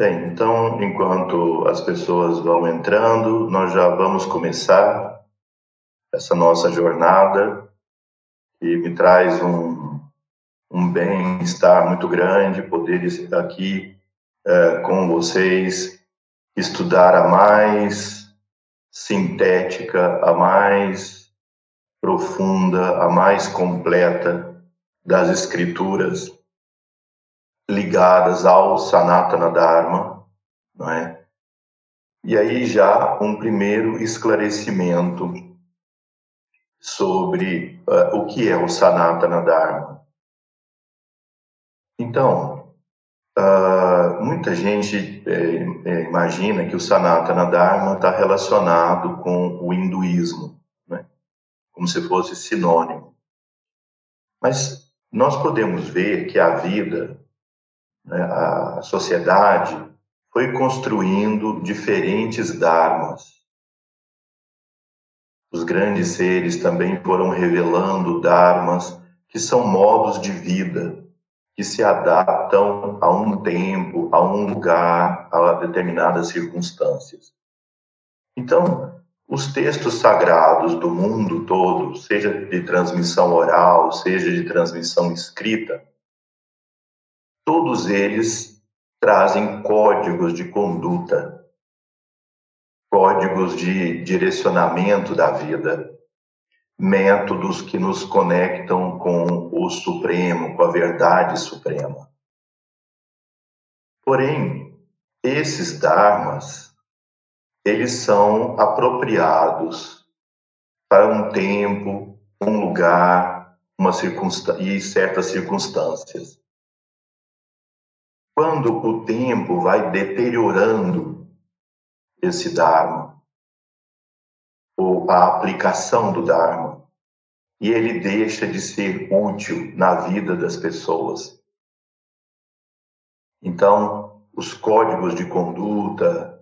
Bem, então, enquanto as pessoas vão entrando, nós já vamos começar essa nossa jornada que me traz um, um bem-estar muito grande poder estar aqui é, com vocês, estudar a mais sintética, a mais profunda, a mais completa das escrituras ligadas ao Sanatana Dharma, não é? E aí já um primeiro esclarecimento sobre uh, o que é o Sanatana Dharma. Então, uh, muita gente é, imagina que o Sanatana Dharma está relacionado com o hinduísmo, né? como se fosse sinônimo. Mas nós podemos ver que a vida né, a sociedade foi construindo diferentes dharmas. Os grandes seres também foram revelando dharmas que são modos de vida que se adaptam a um tempo, a um lugar, a determinadas circunstâncias. Então, os textos sagrados do mundo todo, seja de transmissão oral, seja de transmissão escrita, todos eles trazem códigos de conduta, códigos de direcionamento da vida, métodos que nos conectam com o Supremo, com a verdade suprema. Porém, esses dharmas, eles são apropriados para um tempo, um lugar, uma circunstância e certas circunstâncias. Quando o tempo vai deteriorando esse Dharma, ou a aplicação do Dharma, e ele deixa de ser útil na vida das pessoas. Então, os códigos de conduta,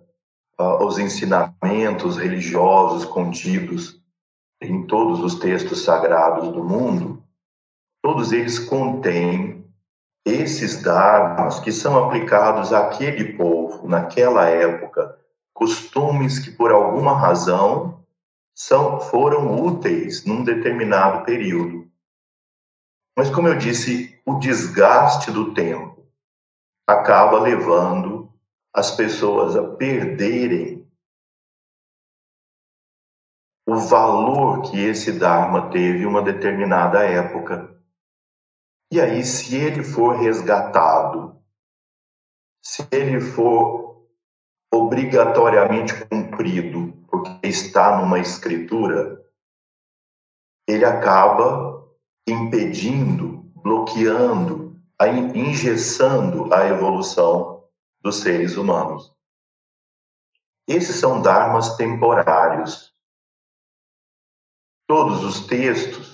os ensinamentos religiosos contidos em todos os textos sagrados do mundo, todos eles contêm esses dharmas que são aplicados àquele povo, naquela época, costumes que por alguma razão são, foram úteis num determinado período. Mas, como eu disse, o desgaste do tempo acaba levando as pessoas a perderem o valor que esse Dharma teve em uma determinada época. E aí, se ele for resgatado, se ele for obrigatoriamente cumprido, porque está numa escritura, ele acaba impedindo, bloqueando, engessando a evolução dos seres humanos. Esses são dharmas temporários. Todos os textos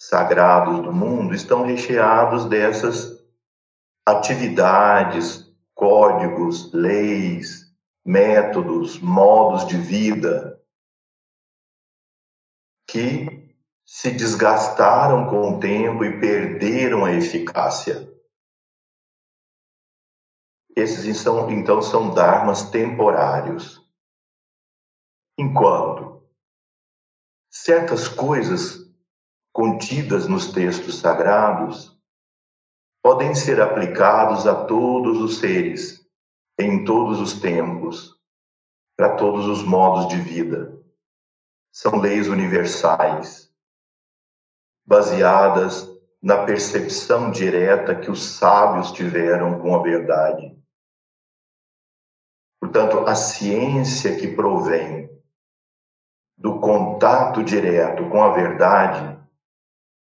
sagrados do mundo estão recheados dessas atividades, códigos, leis, métodos, modos de vida que se desgastaram com o tempo e perderam a eficácia. Esses são, então são dharmas temporários. Enquanto certas coisas contidas nos textos sagrados podem ser aplicados a todos os seres, em todos os tempos, para todos os modos de vida. São leis universais, baseadas na percepção direta que os sábios tiveram com a verdade. Portanto, a ciência que provém do contato direto com a verdade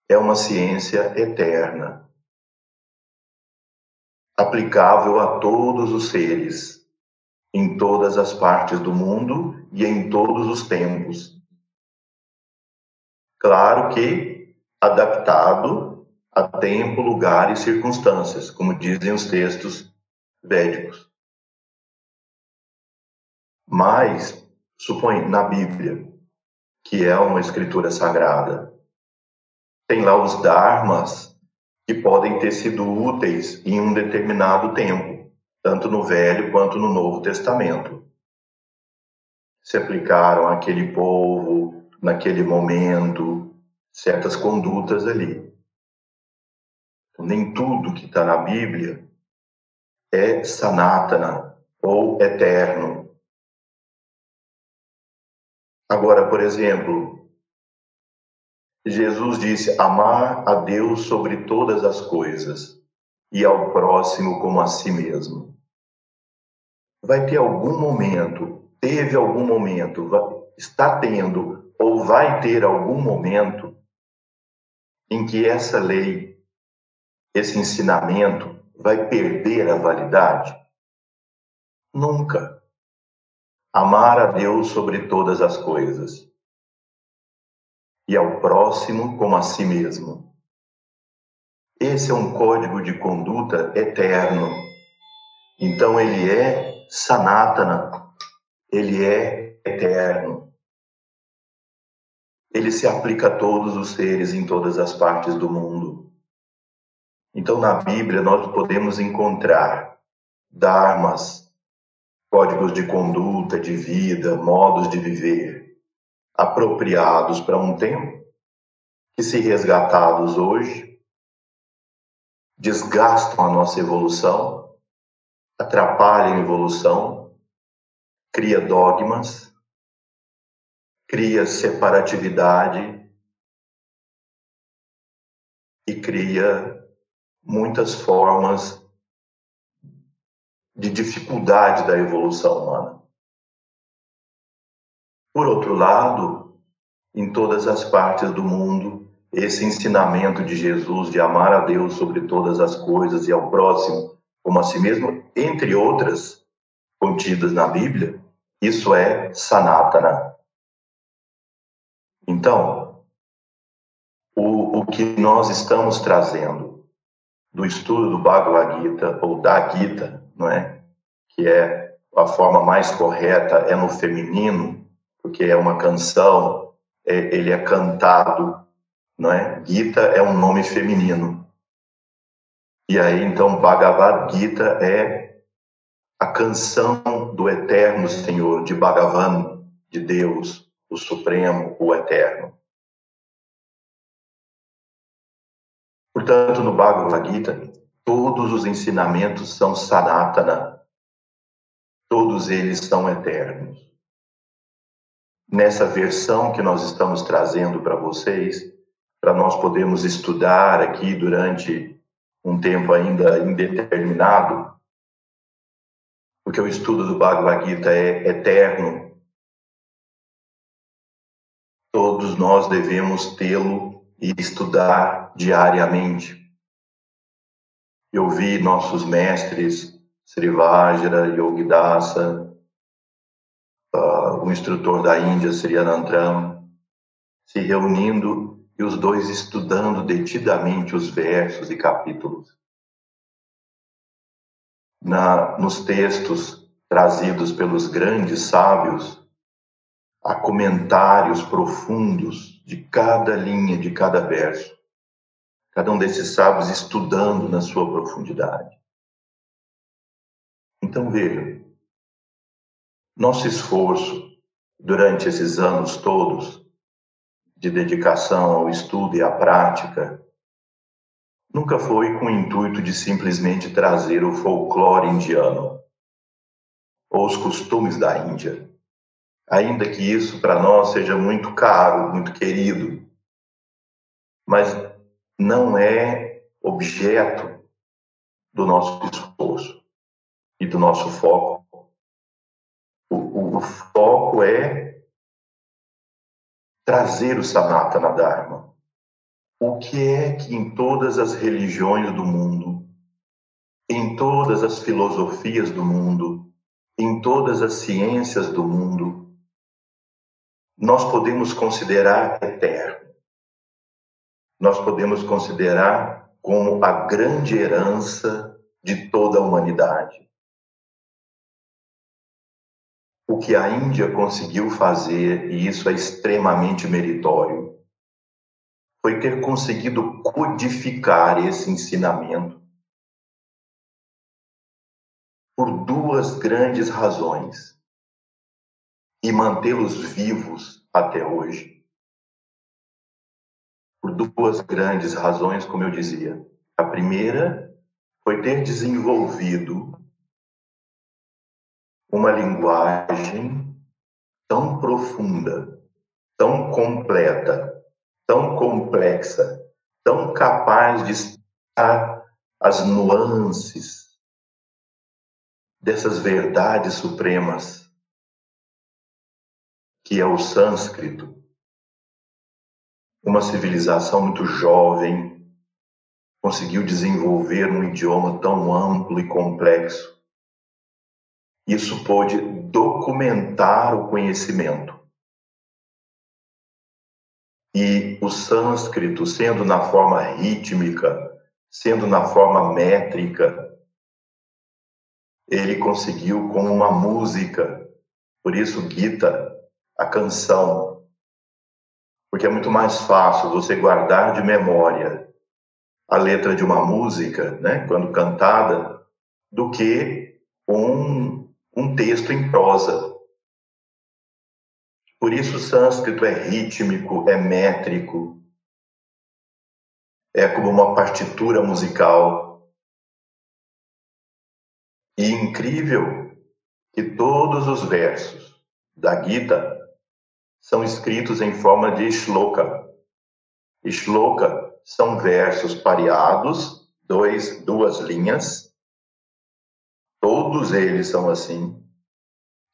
é uma ciência eterna, aplicável a todos os seres, em todas as partes do mundo e em todos os tempos. Claro que adaptado a tempo, lugar e circunstâncias, como dizem os textos védicos. Mas, supõe na Bíblia, que é uma escritura sagrada, tem lá os dharmas que podem ter sido úteis em um determinado tempo. tanto no Velho quanto no Novo Testamento. Se aplicaram àquele povo, naquele momento, certas condutas ali. Nem tudo que está na Bíblia é sanátana ou eterno. Agora, por exemplo, Jesus disse: amar a Deus sobre todas as coisas e ao próximo como a si mesmo. Vai ter algum momento, teve algum momento, está tendo ou vai ter algum momento em que essa lei, esse ensinamento vai perder a validade? Nunca. Amar a Deus sobre todas as coisas e ao próximo como a si mesmo. Esse é um código de conduta eterno. Então ele é sanatana, ele é eterno. Ele se aplica a todos os seres em todas as partes do mundo. Então na Bíblia nós podemos encontrar dharmas, códigos de conduta, de vida, modos de viver apropriados para um tempo que se resgatados hoje desgastam a nossa evolução, atrapalham a evolução, cria dogmas, cria separatividade e cria muitas formas de dificuldade da evolução humana. Por outro lado, em todas as partes do mundo, esse ensinamento de Jesus de amar a Deus sobre todas as coisas e ao próximo como a si mesmo, entre outras contidas na Bíblia, isso é sanatana. Então, o, o que nós estamos trazendo do estudo do Bhagavad Gita, ou da Gita, não é? que é a forma mais correta, é no feminino, porque é uma canção, é, ele é cantado não é? Gita é um nome feminino. E aí, então, Bhagavad Gita é a canção do eterno Senhor, de Bhagavan, de Deus, o Supremo, o Eterno. Portanto, no Bhagavad Gita, todos os ensinamentos são sanatana, todos eles são eternos. Nessa versão que nós estamos trazendo para vocês, para nós podermos estudar aqui durante um tempo ainda indeterminado, porque o estudo do Bhagavad Gita é eterno. Todos nós devemos tê-lo e estudar diariamente. Eu vi nossos mestres, Srivajra, Yogidasa, o instrutor da Índia, Sri Anantram, se reunindo e os dois estudando detidamente os versos e capítulos. Na, nos textos trazidos pelos grandes sábios, há comentários profundos de cada linha, de cada verso. Cada um desses sábios estudando na sua profundidade. Então veja, nosso esforço durante esses anos todos de dedicação ao estudo e à prática, nunca foi com o intuito de simplesmente trazer o folclore indiano ou os costumes da Índia, ainda que isso para nós seja muito caro, muito querido, mas não é objeto do nosso esforço e do nosso foco. O, foco é trazer o Sanatana Dharma. O que é que em todas as religiões do mundo, em todas as filosofias do mundo, em todas as ciências do mundo, nós podemos considerar eterno. Nós podemos considerar como a grande herança de toda a humanidade o que a Índia conseguiu fazer, e isso é extremamente meritório, foi ter conseguido codificar esse ensinamento por duas grandes razões e mantê-los vivos até hoje. Por duas grandes razões, como eu dizia. A primeira foi ter desenvolvido uma linguagem tão profunda, tão completa, tão complexa, tão capaz de explicar as nuances dessas verdades supremas que é o sânscrito, uma civilização muito jovem conseguiu desenvolver um idioma tão amplo e complexo. Isso pôde documentar o conhecimento. E o sânscrito, sendo na forma rítmica, sendo na forma métrica, ele conseguiu com uma música. Por isso, Gita a canção, porque é muito mais fácil você guardar de memória a letra de uma música, né, quando cantada, do que um, um texto em prosa. Por isso o sânscrito é rítmico, é métrico, é como uma partitura musical. E incrível que todos os versos da Gita são escritos em forma de shloka. Shloka são versos pareados, dois, duas linhas. Todos eles são assim.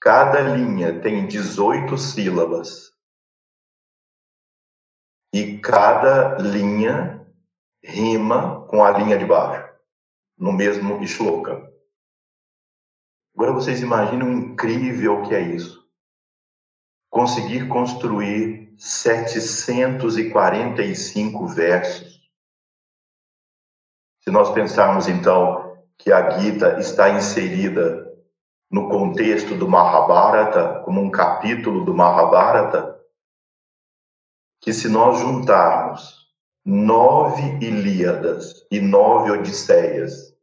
Cada linha tem 18 sílabas. E cada linha rima com a linha de baixo, no mesmo shloka. Agora vocês imaginam o incrível que é isso conseguir construir 745 versos. Se nós pensarmos então que a Gita está inserida no contexto do Mahabharata, como um capítulo do Mahabharata, que se nós juntarmos nove Ilíadas e nove Odisseias,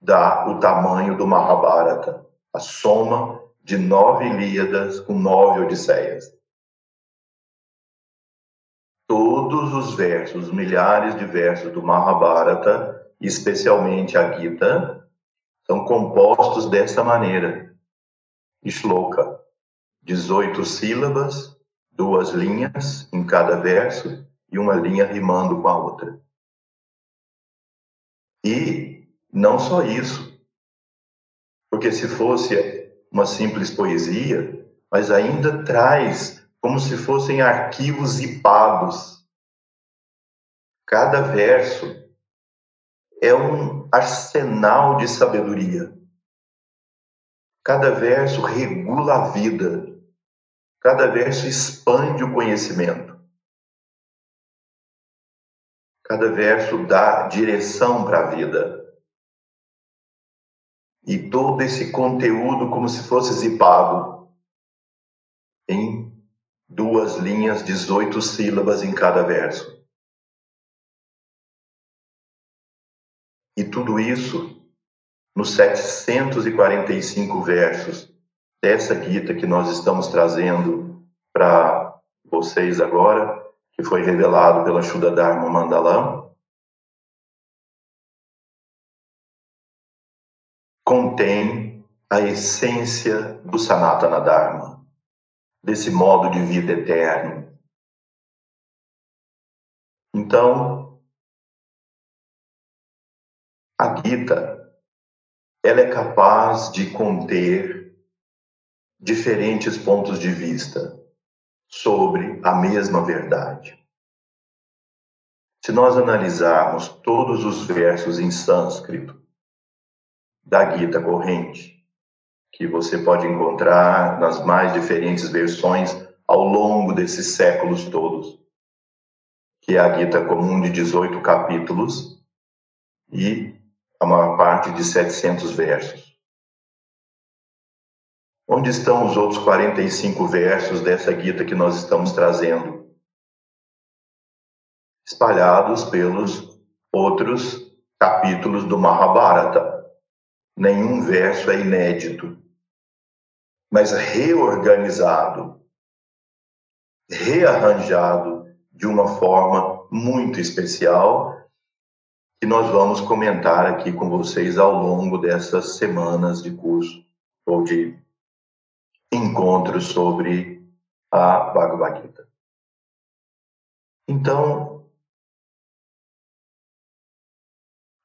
dá o tamanho do Mahabharata, a soma de nove Ilíadas com nove Odisseias. Todos os versos, milhares de versos do Mahabharata, especialmente a Gita, são compostos dessa maneira. Shloka, 18 sílabas, duas linhas em cada verso e uma linha rimando com a outra. E não só isso, porque se fosse uma simples poesia, mas ainda traz como se fossem arquivos zipados. Cada verso é um arsenal de sabedoria. Cada verso regula a vida. Cada verso expande o conhecimento. Cada verso dá direção para a vida e todo esse conteúdo como se fosse zipado em duas linhas, 18 sílabas em cada verso. E tudo isso nos 745 versos dessa Gita que nós estamos trazendo para vocês agora, que foi revelado pela Shuddha Dharma Mandalam, contém a essência do Sanatana Dharma, desse modo de vida eterno. Então, a Gita, ela é capaz de conter diferentes pontos de vista sobre a mesma verdade. Se nós analisarmos todos os versos em sânscrito, da Gita corrente, que você pode encontrar nas mais diferentes versões ao longo desses séculos todos, que é a Gita comum de 18 capítulos e a maior parte de 700 versos. Onde estão os outros 45 versos dessa Gita que nós estamos trazendo? Espalhados pelos outros capítulos do Mahabharata nenhum verso é inédito, mas reorganizado, rearranjado de uma forma muito especial que nós vamos comentar aqui com vocês ao longo dessas semanas de curso ou de encontros sobre a Bhagavad Gita. Então,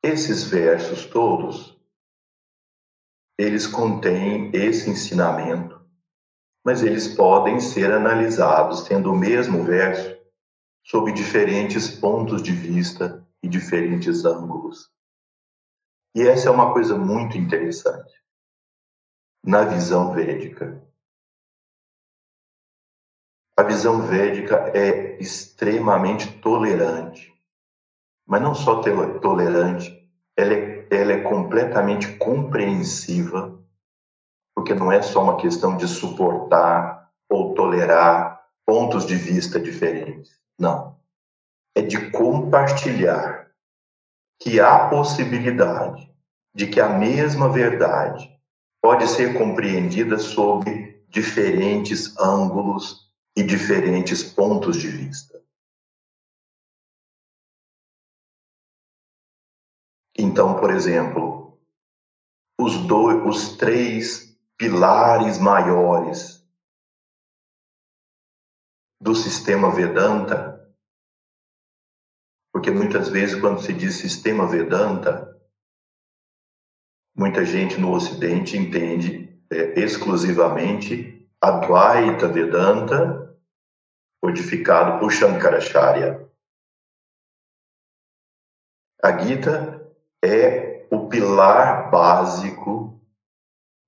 esses versos todos, eles contêm esse ensinamento, mas eles podem ser analisados tendo o mesmo verso sob diferentes pontos de vista e diferentes ângulos. E essa é uma coisa muito interessante na visão védica. A visão védica é extremamente tolerante, mas não só tolerante, ela é, ela é completamente compreensiva, porque não é só uma questão de suportar ou tolerar pontos de vista diferentes. Não é de compartilhar que há possibilidade de que a mesma verdade pode ser compreendida sob diferentes ângulos e diferentes pontos de vista. Então, por exemplo, os, dois, os três pilares maiores do sistema Vedanta porque muitas vezes, quando se diz sistema Vedanta, muita gente no Ocidente entende é, exclusivamente Advaita Vedanta, codificado por Shankaracharya. A Gita é o pilar básico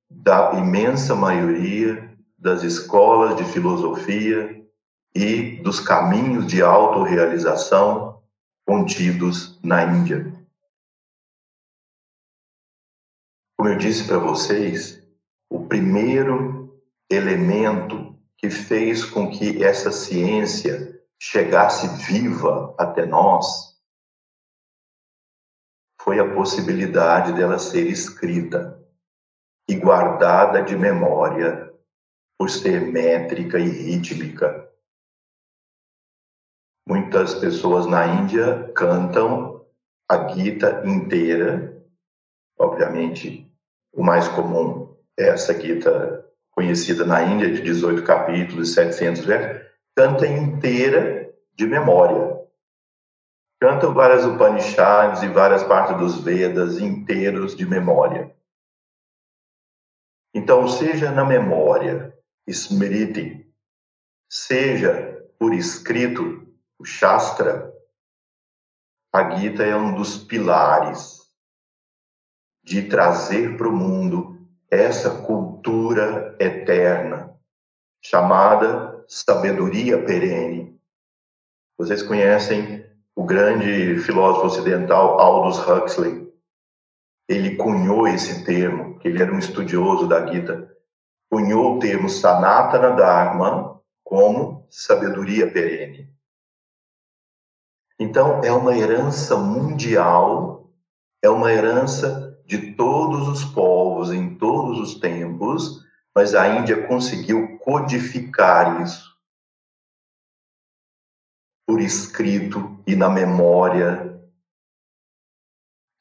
da imensa maioria das escolas de filosofia e dos caminhos de autorrealização contidos na Índia. Como eu disse para vocês, o primeiro elemento que fez com que essa ciência chegasse viva até nós foi a possibilidade dela ser escrita e guardada de memória por ser métrica e rítmica Muitas pessoas na Índia cantam a Gita inteira. Obviamente, o mais comum é essa Gita conhecida na Índia, de 18 capítulos e 700 versos, canta inteira de memória. Cantam várias Upanishads e várias partes dos Vedas inteiros de memória. Então, seja na memória, Smriti, seja por escrito, o Shastra, a Gita é um dos pilares de trazer para o mundo essa cultura eterna, chamada sabedoria perene. Vocês conhecem o grande filósofo ocidental Aldous Huxley. Ele cunhou esse termo, ele era um estudioso da Gita, cunhou o termo Sanatana Dharma como sabedoria perene. Então, é uma herança mundial, é uma herança de todos os povos, em todos os tempos, mas a Índia conseguiu codificar isso por escrito e na memória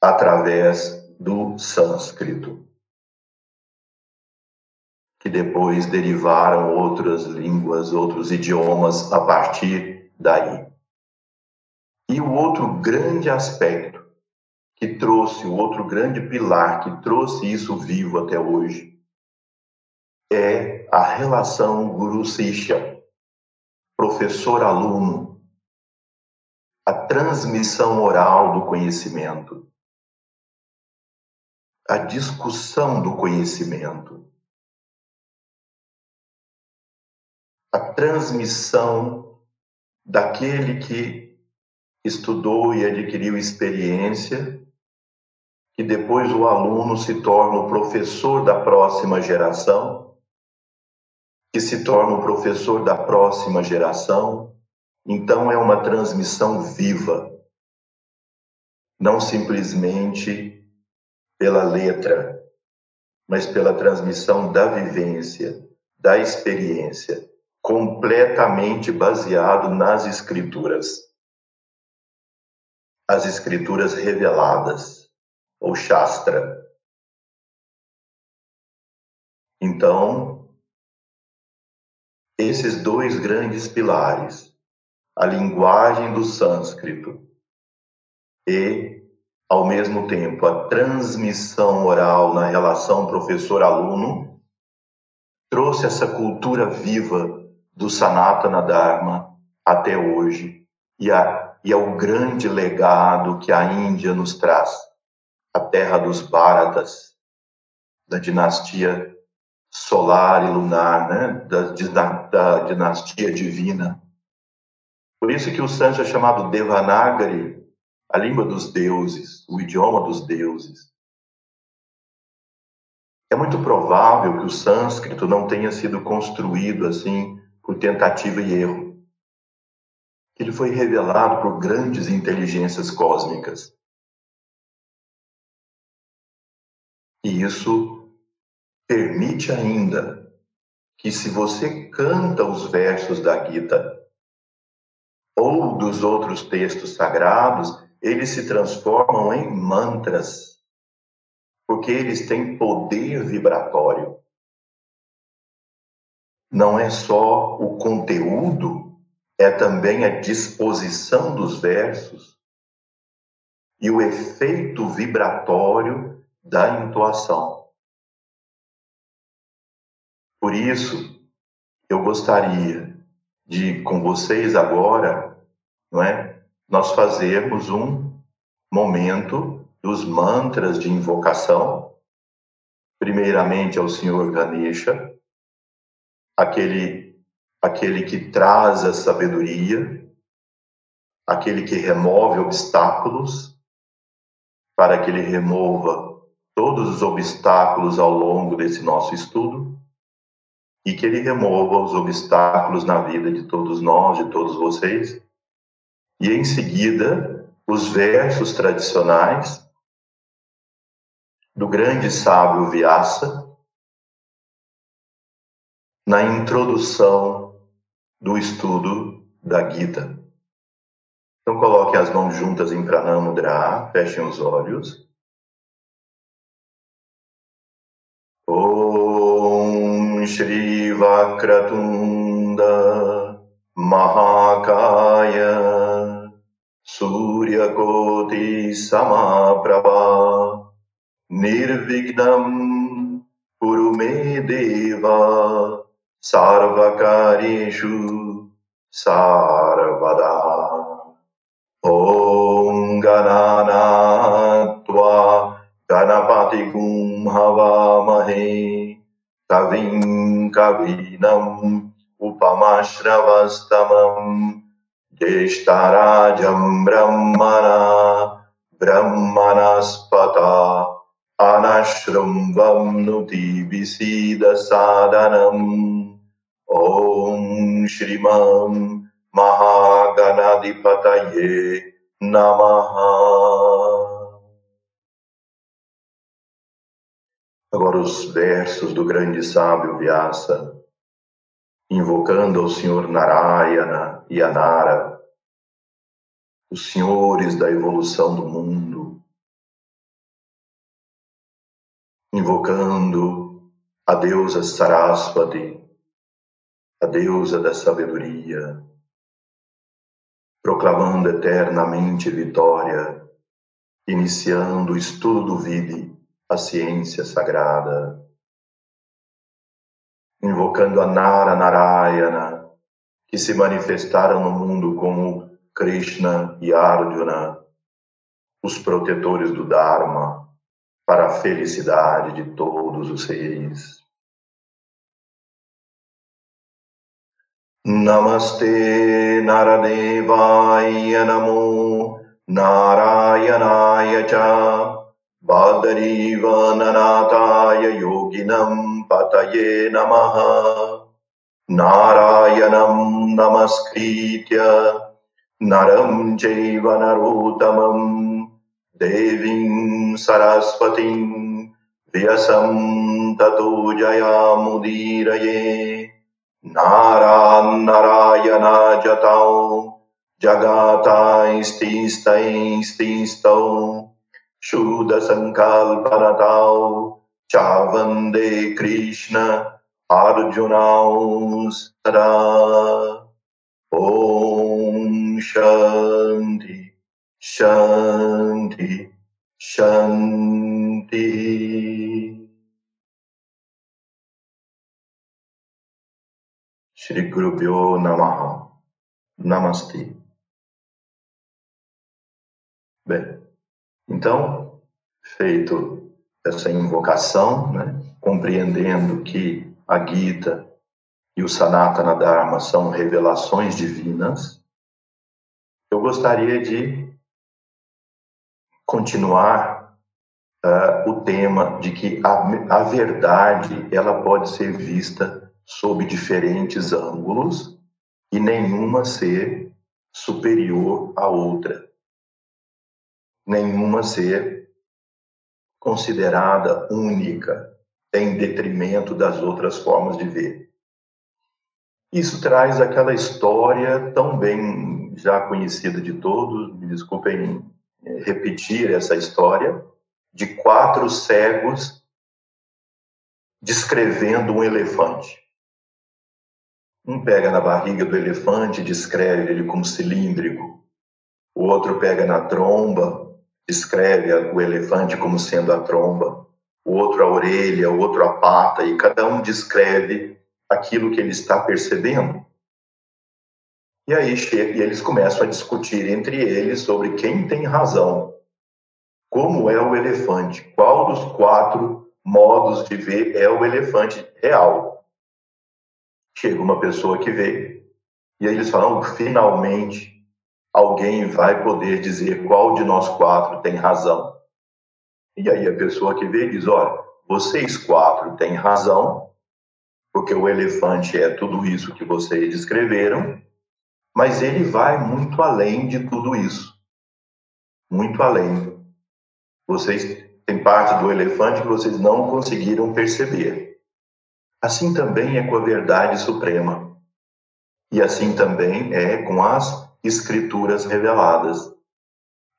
através do sânscrito, que depois derivaram outras línguas, outros idiomas a partir daí. E o outro grande aspecto que trouxe, o outro grande pilar que trouxe isso vivo até hoje, é a relação guru-sisha, professor-aluno, a transmissão oral do conhecimento, a discussão do conhecimento, a transmissão daquele que estudou e adquiriu experiência, que depois o aluno se torna o professor da próxima geração, que se torna o professor da próxima geração. Então é uma transmissão viva, não simplesmente pela letra, mas pela transmissão da vivência, da experiência, completamente baseado nas escrituras. As escrituras reveladas, ou Shastra. Então, esses dois grandes pilares, a linguagem do sânscrito e, ao mesmo tempo, a transmissão oral na relação professor-aluno, trouxe essa cultura viva do Sanatana Dharma até hoje e, a, e ao grande legado que a Índia nos traz, a terra dos Bharatas, da dinastia solar e lunar, né? da, da, da dinastia divina. Por isso que o Sanskrit é chamado Devanagari, a língua dos deuses, o idioma dos deuses. É muito provável que o sânscrito não tenha sido construído assim por tentativa e erro. Ele foi revelado por grandes inteligências cósmicas. E isso permite ainda que, se você canta os versos da Gita ou dos outros textos sagrados, eles se transformam em mantras, porque eles têm poder vibratório não é só o conteúdo, é também a disposição dos versos e o efeito vibratório da entoação. Por isso, eu gostaria de, com vocês agora, não é, nós fazermos um momento dos mantras de invocação, primeiramente ao Senhor Ganesha, aquele, aquele que traz a sabedoria, aquele que remove obstáculos, para que ele remova todos os obstáculos ao longo desse nosso estudo e que ele remova os obstáculos na vida de todos nós, de todos vocês. E em seguida, os versos tradicionais do grande sábio Vyasa, na introdução do estudo da Gita. Então coloquem as mãos juntas em Pranamudra, fechem os olhos. Om Shri Vakratunda Mahakaya Surya Koti Samaprabha Nirvignam Purumedeva sarvakarishu सार्वकारेषु ॐ गणानात्वा गणानाहत्वा गणपतिकुम्हवामहे कविं कवीनम् उपमाश्रवस्तमम् ज्येष्ठराजम् ब्रह्मणा ब्रह्मणस्पता ब्रह्मनस्पता अनश्रुम्बन्नुति विसीदसाधनम्। Om Shrimam Mahaganadipataye Namaha. Agora os versos do grande sábio Vyasa, invocando ao Senhor Narayana e Anara, os senhores da evolução do mundo, invocando a deusa Sarasvati, a deusa da sabedoria, proclamando eternamente vitória, iniciando o estudo do Vidi, a ciência sagrada, invocando a Nara Narayana, que se manifestaram no mundo como Krishna e Arjuna, os protetores do Dharma, para a felicidade de todos os seres. नमस्ते नरदेवाय नमो नारायणाय च। बादरीवननाथाय योगिनम् पतये नमः। नारायणम् नमस्कृत्य नरम् चैव नरोत्तमम् देवीम् सरस्वतीम् व्यसम् ततो जयामुदीरये। नारान् नारायणा जतां जगातांस्तिस्तैस्तिस्तौ शूदसङ्काल्पनतां चा वंदे कृष्ण अर्जुनांस्तरा ॐ शान्ति शान्ति शान्तिः Shri Guru Pyo Namaha. Namaste. Bem, então, feito essa invocação, né, compreendendo que a Gita e o Sanatana Dharma são revelações divinas, eu gostaria de continuar uh, o tema de que a, a verdade ela pode ser vista sob diferentes ângulos e nenhuma ser superior à outra. Nenhuma ser considerada única em detrimento das outras formas de ver. Isso traz aquela história tão bem já conhecida de todos, me desculpem é, repetir essa história, de quatro cegos descrevendo um elefante. Um pega na barriga do elefante e descreve ele como cilíndrico. O outro pega na tromba, descreve o elefante como sendo a tromba. O outro a orelha, o outro a pata, e cada um descreve aquilo que ele está percebendo. E aí e eles começam a discutir entre eles sobre quem tem razão. Como é o elefante? Qual dos quatro modos de ver é o elefante real? Chega uma pessoa que vê, e aí eles falam: finalmente alguém vai poder dizer qual de nós quatro tem razão. E aí a pessoa que vê diz: olha, vocês quatro têm razão, porque o elefante é tudo isso que vocês descreveram, mas ele vai muito além de tudo isso. Muito além. Vocês têm parte do elefante que vocês não conseguiram perceber. Assim também é com a verdade suprema. E assim também é com as escrituras reveladas.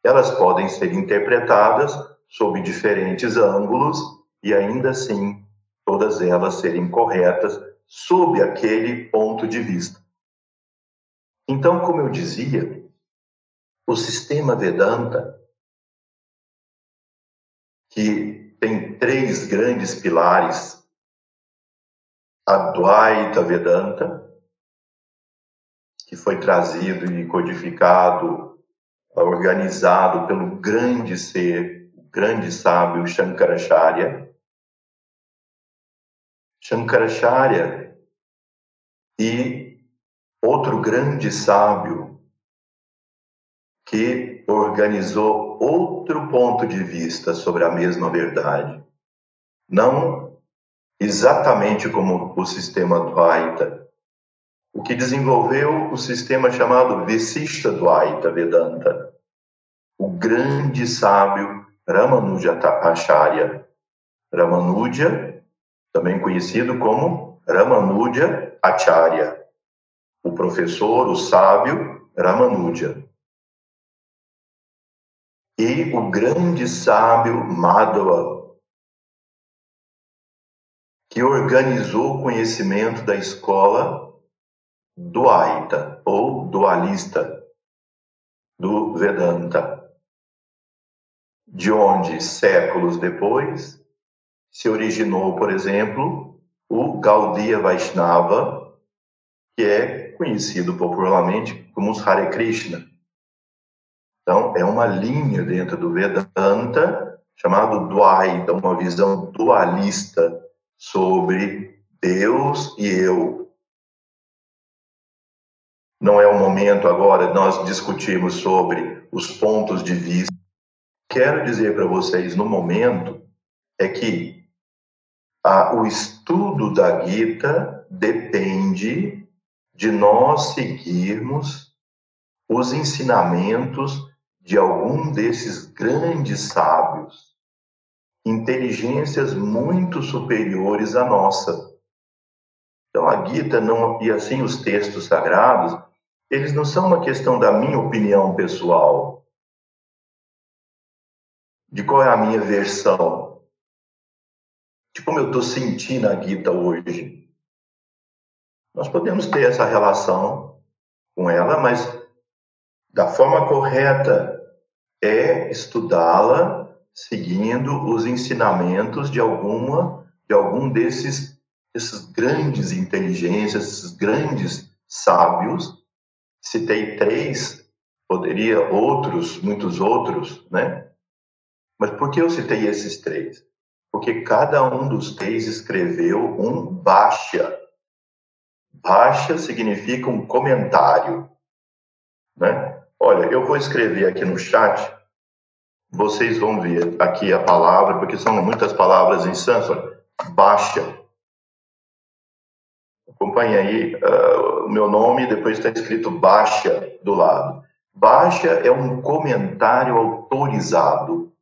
Elas podem ser interpretadas sob diferentes ângulos e ainda assim todas elas serem corretas sob aquele ponto de vista. Então, como eu dizia, o sistema Vedanta, que tem três grandes pilares, a Dvaita Vedanta, que foi trazido e codificado, organizado pelo grande ser, o grande sábio Shankaracharya. Shankaracharya e outro grande sábio que organizou outro ponto de vista sobre a mesma verdade. Não exatamente como o sistema Dvaita, o que desenvolveu o sistema chamado Visishta Dvaita Vedanta, o grande sábio Ramanuja Acharya. Ramanuja, também conhecido como Ramanuja Acharya o professor, o sábio Ramanuja. E o grande sábio Madhava, que organizou o conhecimento da escola Duaita, ou dualista, do Vedanta, de onde, séculos depois, se originou, por exemplo, o Gaudiya Vaishnava, que é conhecido popularmente como os Hare Krishna. Então, é uma linha dentro do Vedanta chamado Dvaita, uma visão dualista sobre Deus e eu. Não é o momento agora nós discutirmos sobre os pontos de vista. Quero dizer para vocês, no momento, é que a, o estudo da Gita depende de nós seguirmos os ensinamentos de algum desses grandes sábios inteligências muito superiores à nossa. Então a Gita não, e assim os textos sagrados, eles não são uma questão da minha opinião pessoal, de qual é a minha versão, de como eu estou sentindo a Gita hoje. Nós podemos ter essa relação com ela, mas da forma correta é estudá-la seguindo os ensinamentos de alguma de algum desses esses grandes inteligências, esses grandes sábios. Citei três, poderia outros, muitos outros, né? Mas por que eu citei esses três? Porque cada um dos três escreveu um baixa. Baixa significa um comentário, né? Olha, eu vou escrever aqui no chat, vocês vão ver aqui a palavra, porque são muitas palavras em sânscrito. Baixa. Acompanhe aí uh, o meu nome, depois está escrito Baixa do lado. Baixa é um comentário autorizado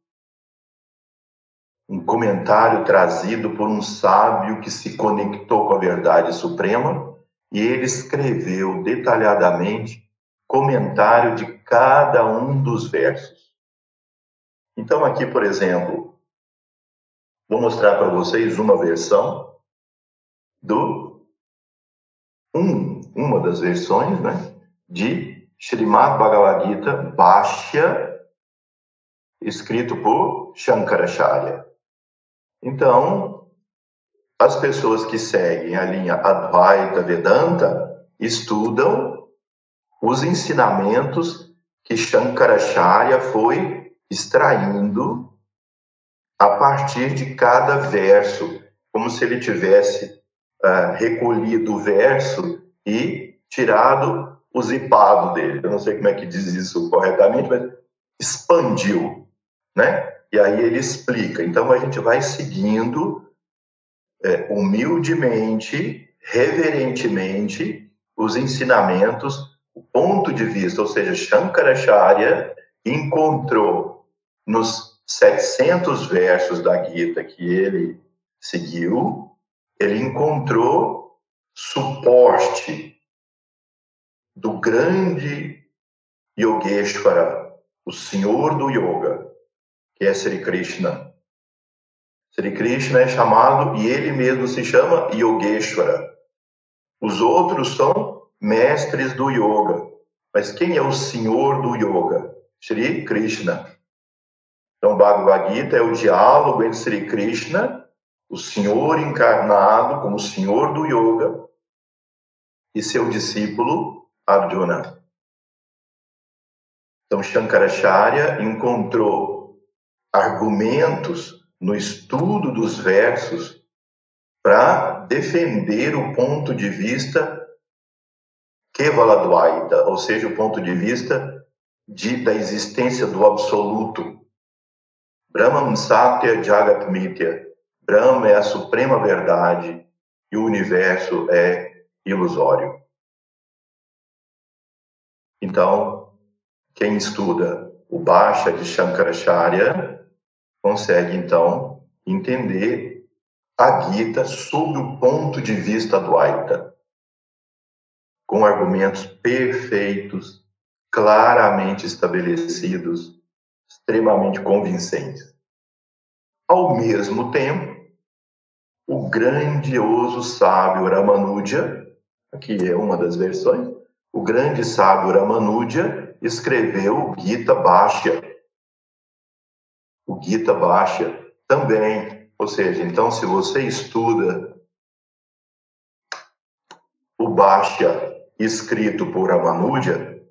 um comentário trazido por um sábio que se conectou com a verdade suprema e ele escreveu detalhadamente comentário de cada um dos versos. Então, aqui, por exemplo, vou mostrar para vocês uma versão do um, uma das versões, né, de Srimad Bhagavad Gita Bhashya, escrito por Shankaracharya. Então, as pessoas que seguem a linha Advaita Vedanta estudam os ensinamentos que Shankaracharya foi extraindo a partir de cada verso, como se ele tivesse uh, recolhido o verso e tirado o zipado dele. Eu não sei como é que diz isso corretamente, mas expandiu, né? E aí ele explica. Então a gente vai seguindo é, humildemente, reverentemente, os ensinamentos, o ponto de vista, ou seja, Shankaracharya encontrou nos 700 versos da Gita que ele seguiu, ele encontrou suporte do grande Yogeshwara, o senhor do yoga, que é Sri Krishna. Sri Krishna é chamado, e ele mesmo se chama Yogeshwara. Os outros são mestres do yoga. Mas quem é o senhor do yoga? Sri Krishna. Então, Bhagavad Gita é o diálogo entre Sri Krishna, o senhor encarnado como senhor do yoga, e seu discípulo Arjuna. Então, Shankaracharya encontrou argumentos no estudo dos versos para defender o ponto de vista Kevaladvaita, ou seja, o ponto de vista de, da existência do absoluto. Brahman Satya Jagat Mithya. Brahma é a suprema verdade e o universo é ilusório. Então, quem estuda o Baixa de Shankaracharya consegue, então, entender a Gita sob o ponto de vista do Aita, com argumentos perfeitos, claramente estabelecidos, extremamente convincentes. Ao mesmo tempo, o grandioso sábio Ramanuja, aqui é uma das versões, o grande sábio Ramanuja escreveu Gita Bhashya, o Gita Baixa também. Ou seja, então, se você estuda o Baixa escrito por Ramanuja,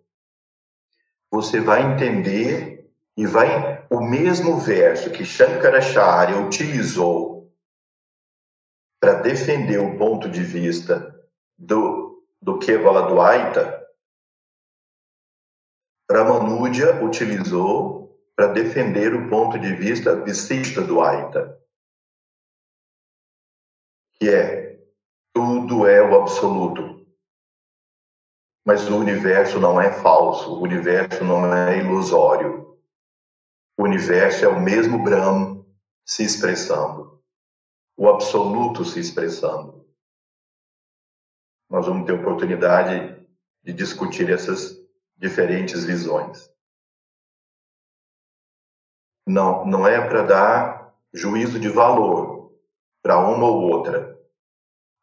você vai entender e vai o mesmo verso que Shankaracharya utilizou para defender o ponto de vista do, do Kevala Dvaita, Ramanuja utilizou para defender o ponto de vista visista do Aita, que é tudo é o absoluto. Mas o universo não é falso, o universo não é ilusório. O universo é o mesmo Brahma, se expressando, o absoluto se expressando. Nós vamos ter oportunidade de discutir essas diferentes visões. Não, não é para dar juízo de valor para uma ou outra.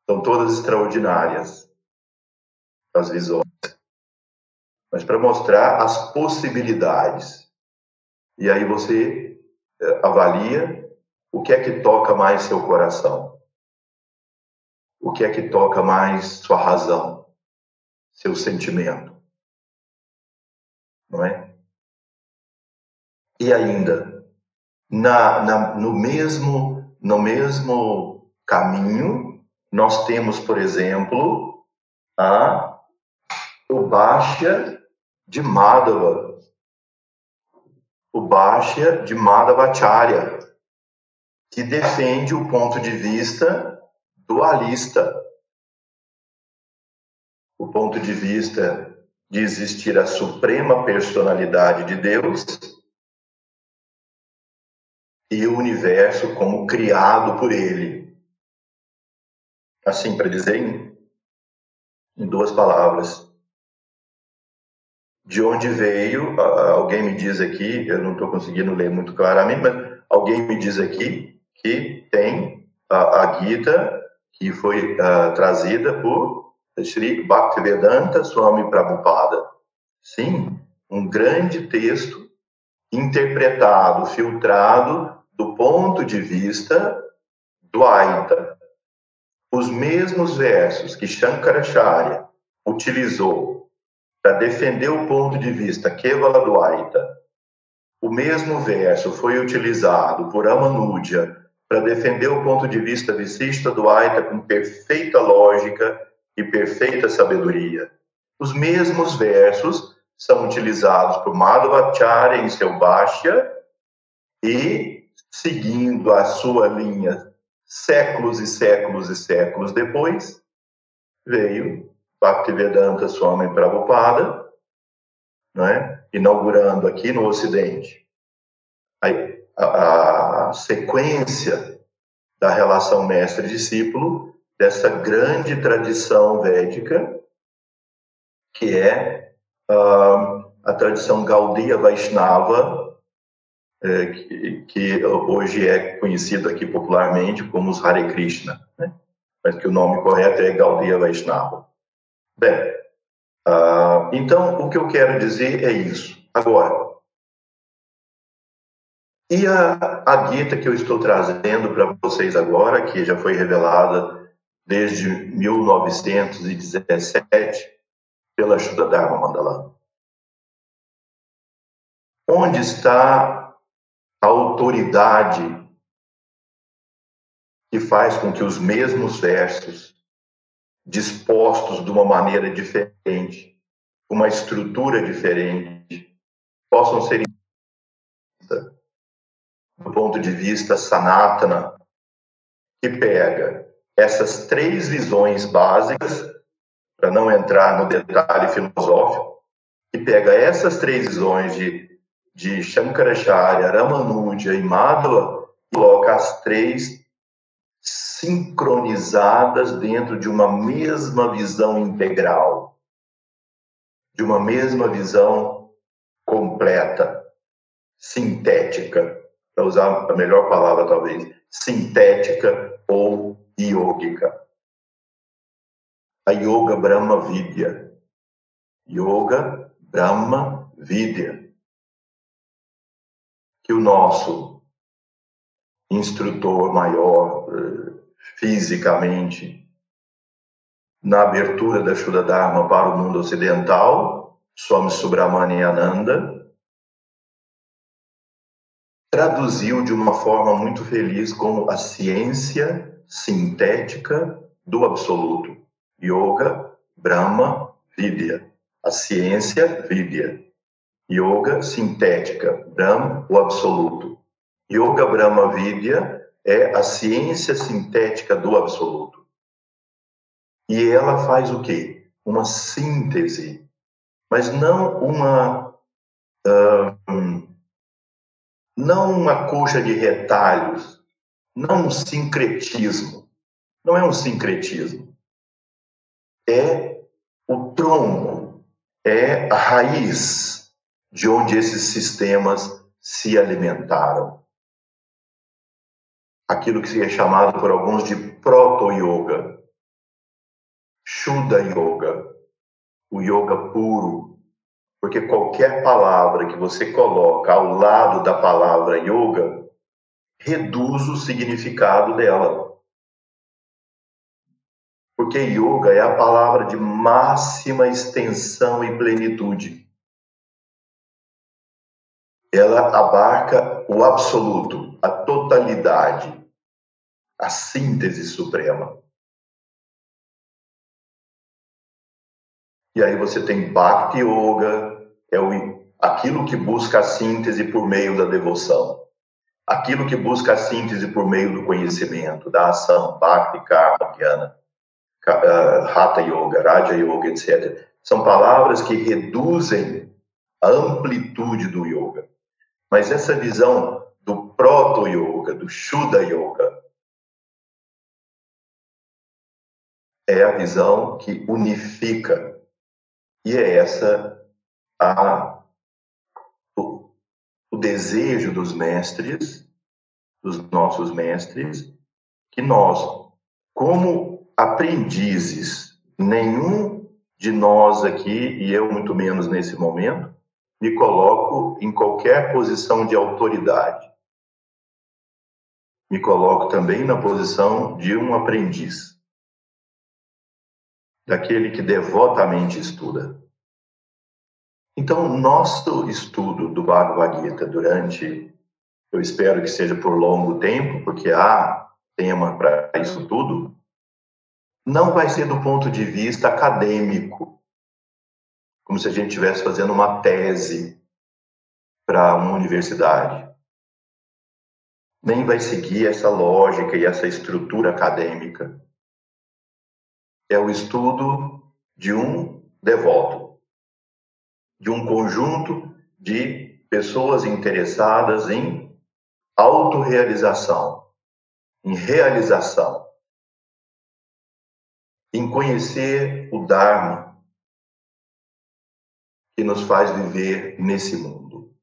São todas extraordinárias as visões. Mas para mostrar as possibilidades. E aí você eh, avalia o que é que toca mais seu coração. O que é que toca mais sua razão, seu sentimento. Não é? E ainda, na, na, no, mesmo, no mesmo caminho, nós temos, por exemplo, a, o Bhashya de Madhava, o Bhashya de Madhavacharya, que defende o ponto de vista dualista. O ponto de vista de existir a suprema personalidade de Deus e o universo como criado por ele. Assim, para dizer em, em duas palavras. De onde veio, alguém me diz aqui, eu não estou conseguindo ler muito claramente, mas alguém me diz aqui que tem a, a Gita, que foi uh, trazida por Sri Bhaktivedanta Swami Prabhupada. Sim, um grande texto interpretado, filtrado do ponto de vista do Aita. Os mesmos versos que Shankaracharya utilizou para defender o ponto de vista Kevala do Aita, o mesmo verso foi utilizado por Amanuja para defender o ponto de vista vicista do Aita com perfeita lógica e perfeita sabedoria. Os mesmos versos são utilizados por Madhvacharya em seu Bhashya e seguindo a sua linha séculos e séculos e séculos depois, veio Bhaktivedanta Swami Prabhupada, né, inaugurando aqui no Ocidente a, a, a sequência da relação mestre-discípulo dessa grande tradição védica, que é a tradição Gaudiya Vaishnava é, que, que, hoje é conhecido aqui popularmente como os Hare Krishna, né? mas que o nome correto é Gaudiya Vaishnava. Bem, uh, então o que eu quero dizer é isso. Agora, e a, a Gita que eu estou trazendo para vocês agora, que já foi revelada desde 1917 pela Shuddha Dharma Mandala. Onde está a autoridade que faz com que os mesmos versos, dispostos de uma maneira diferente, uma estrutura diferente, possam ser do ponto de vista sanatana, que pega essas três visões básicas, para não entrar no detalhe filosófico, que pega essas três visões de de Shankaracharya, Ramanuja e Madhava, coloca as três sincronizadas dentro de uma mesma visão integral, de uma mesma visão completa, sintética, para usar a melhor palavra talvez, sintética ou yógica. A Yoga Brahma Vidya. Yoga Brahma Vidya que o nosso instrutor maior eh, fisicamente na abertura da Shuddha Dharma para o mundo ocidental, Swami Subramaniananda, traduziu de uma forma muito feliz como a ciência sintética do absoluto. Yoga, Brahma, Vidya. A ciência, Vidya. Yoga sintética, Brahma, o absoluto. Yoga Brahma Vidya é a ciência sintética do absoluto. E ela faz o quê? Uma síntese, mas não uma uh, não uma coxa de retalhos, não um sincretismo. Não é um sincretismo. É o tronco, é a raiz de onde esses sistemas se alimentaram. Aquilo que é chamado por alguns de proto-yoga, Shuddha Yoga, o yoga puro, porque qualquer palavra que você coloca ao lado da palavra yoga reduz o significado dela. Porque yoga é a palavra de máxima extensão e plenitude. Ela abarca o absoluto, a totalidade, a síntese suprema. E aí você tem Bhakti Yoga, é o, aquilo que busca a síntese por meio da devoção. Aquilo que busca a síntese por meio do conhecimento, da ação, Bhakti, Karma, Jnana, uh, Hatha Yoga, Raja Yoga, etc. São palavras que reduzem a amplitude do yoga. Mas essa visão do proto-yoga, do Shuddha Yoga, é a visão que unifica e é essa a, o, o desejo dos mestres, dos nossos mestres, que nós, como aprendizes, nenhum de nós aqui, e eu muito menos nesse momento, me coloco em qualquer posição de autoridade. Me coloco também na posição de um aprendiz daquele que devotamente estuda. Então, nosso estudo do Bhagavad Gita durante, eu espero que seja por longo tempo, porque há tema para isso tudo, não vai ser do ponto de vista acadêmico, como se a gente estivesse fazendo uma tese para uma universidade. Nem vai seguir essa lógica e essa estrutura acadêmica é o estudo de um devoto, de um conjunto de pessoas interessadas em autorrealização, em realização, em conhecer o Dharma que nos faz viver nesse mundo,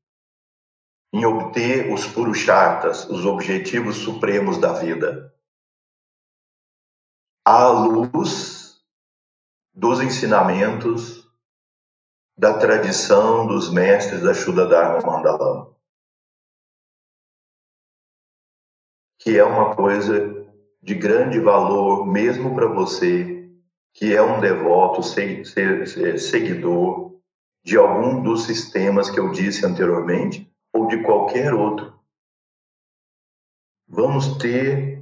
em obter os purushartas, os objetivos supremos da vida à luz dos ensinamentos da tradição dos mestres da Shuddha Dharma. Que é uma coisa de grande valor mesmo para você que é um devoto, seguidor de algum dos sistemas que eu disse anteriormente ou de qualquer outro. Vamos ter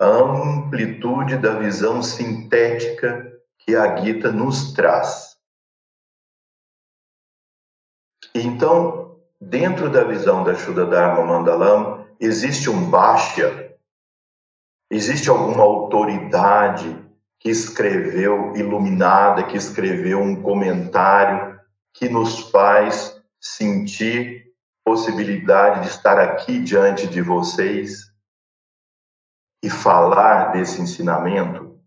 a amplitude da visão sintética que a Gita nos traz. Então, dentro da visão da Shuddha Dharma Mandalam, existe um Bhashya, existe alguma autoridade que escreveu, iluminada, que escreveu um comentário que nos faz sentir possibilidade de estar aqui diante de vocês e falar desse ensinamento,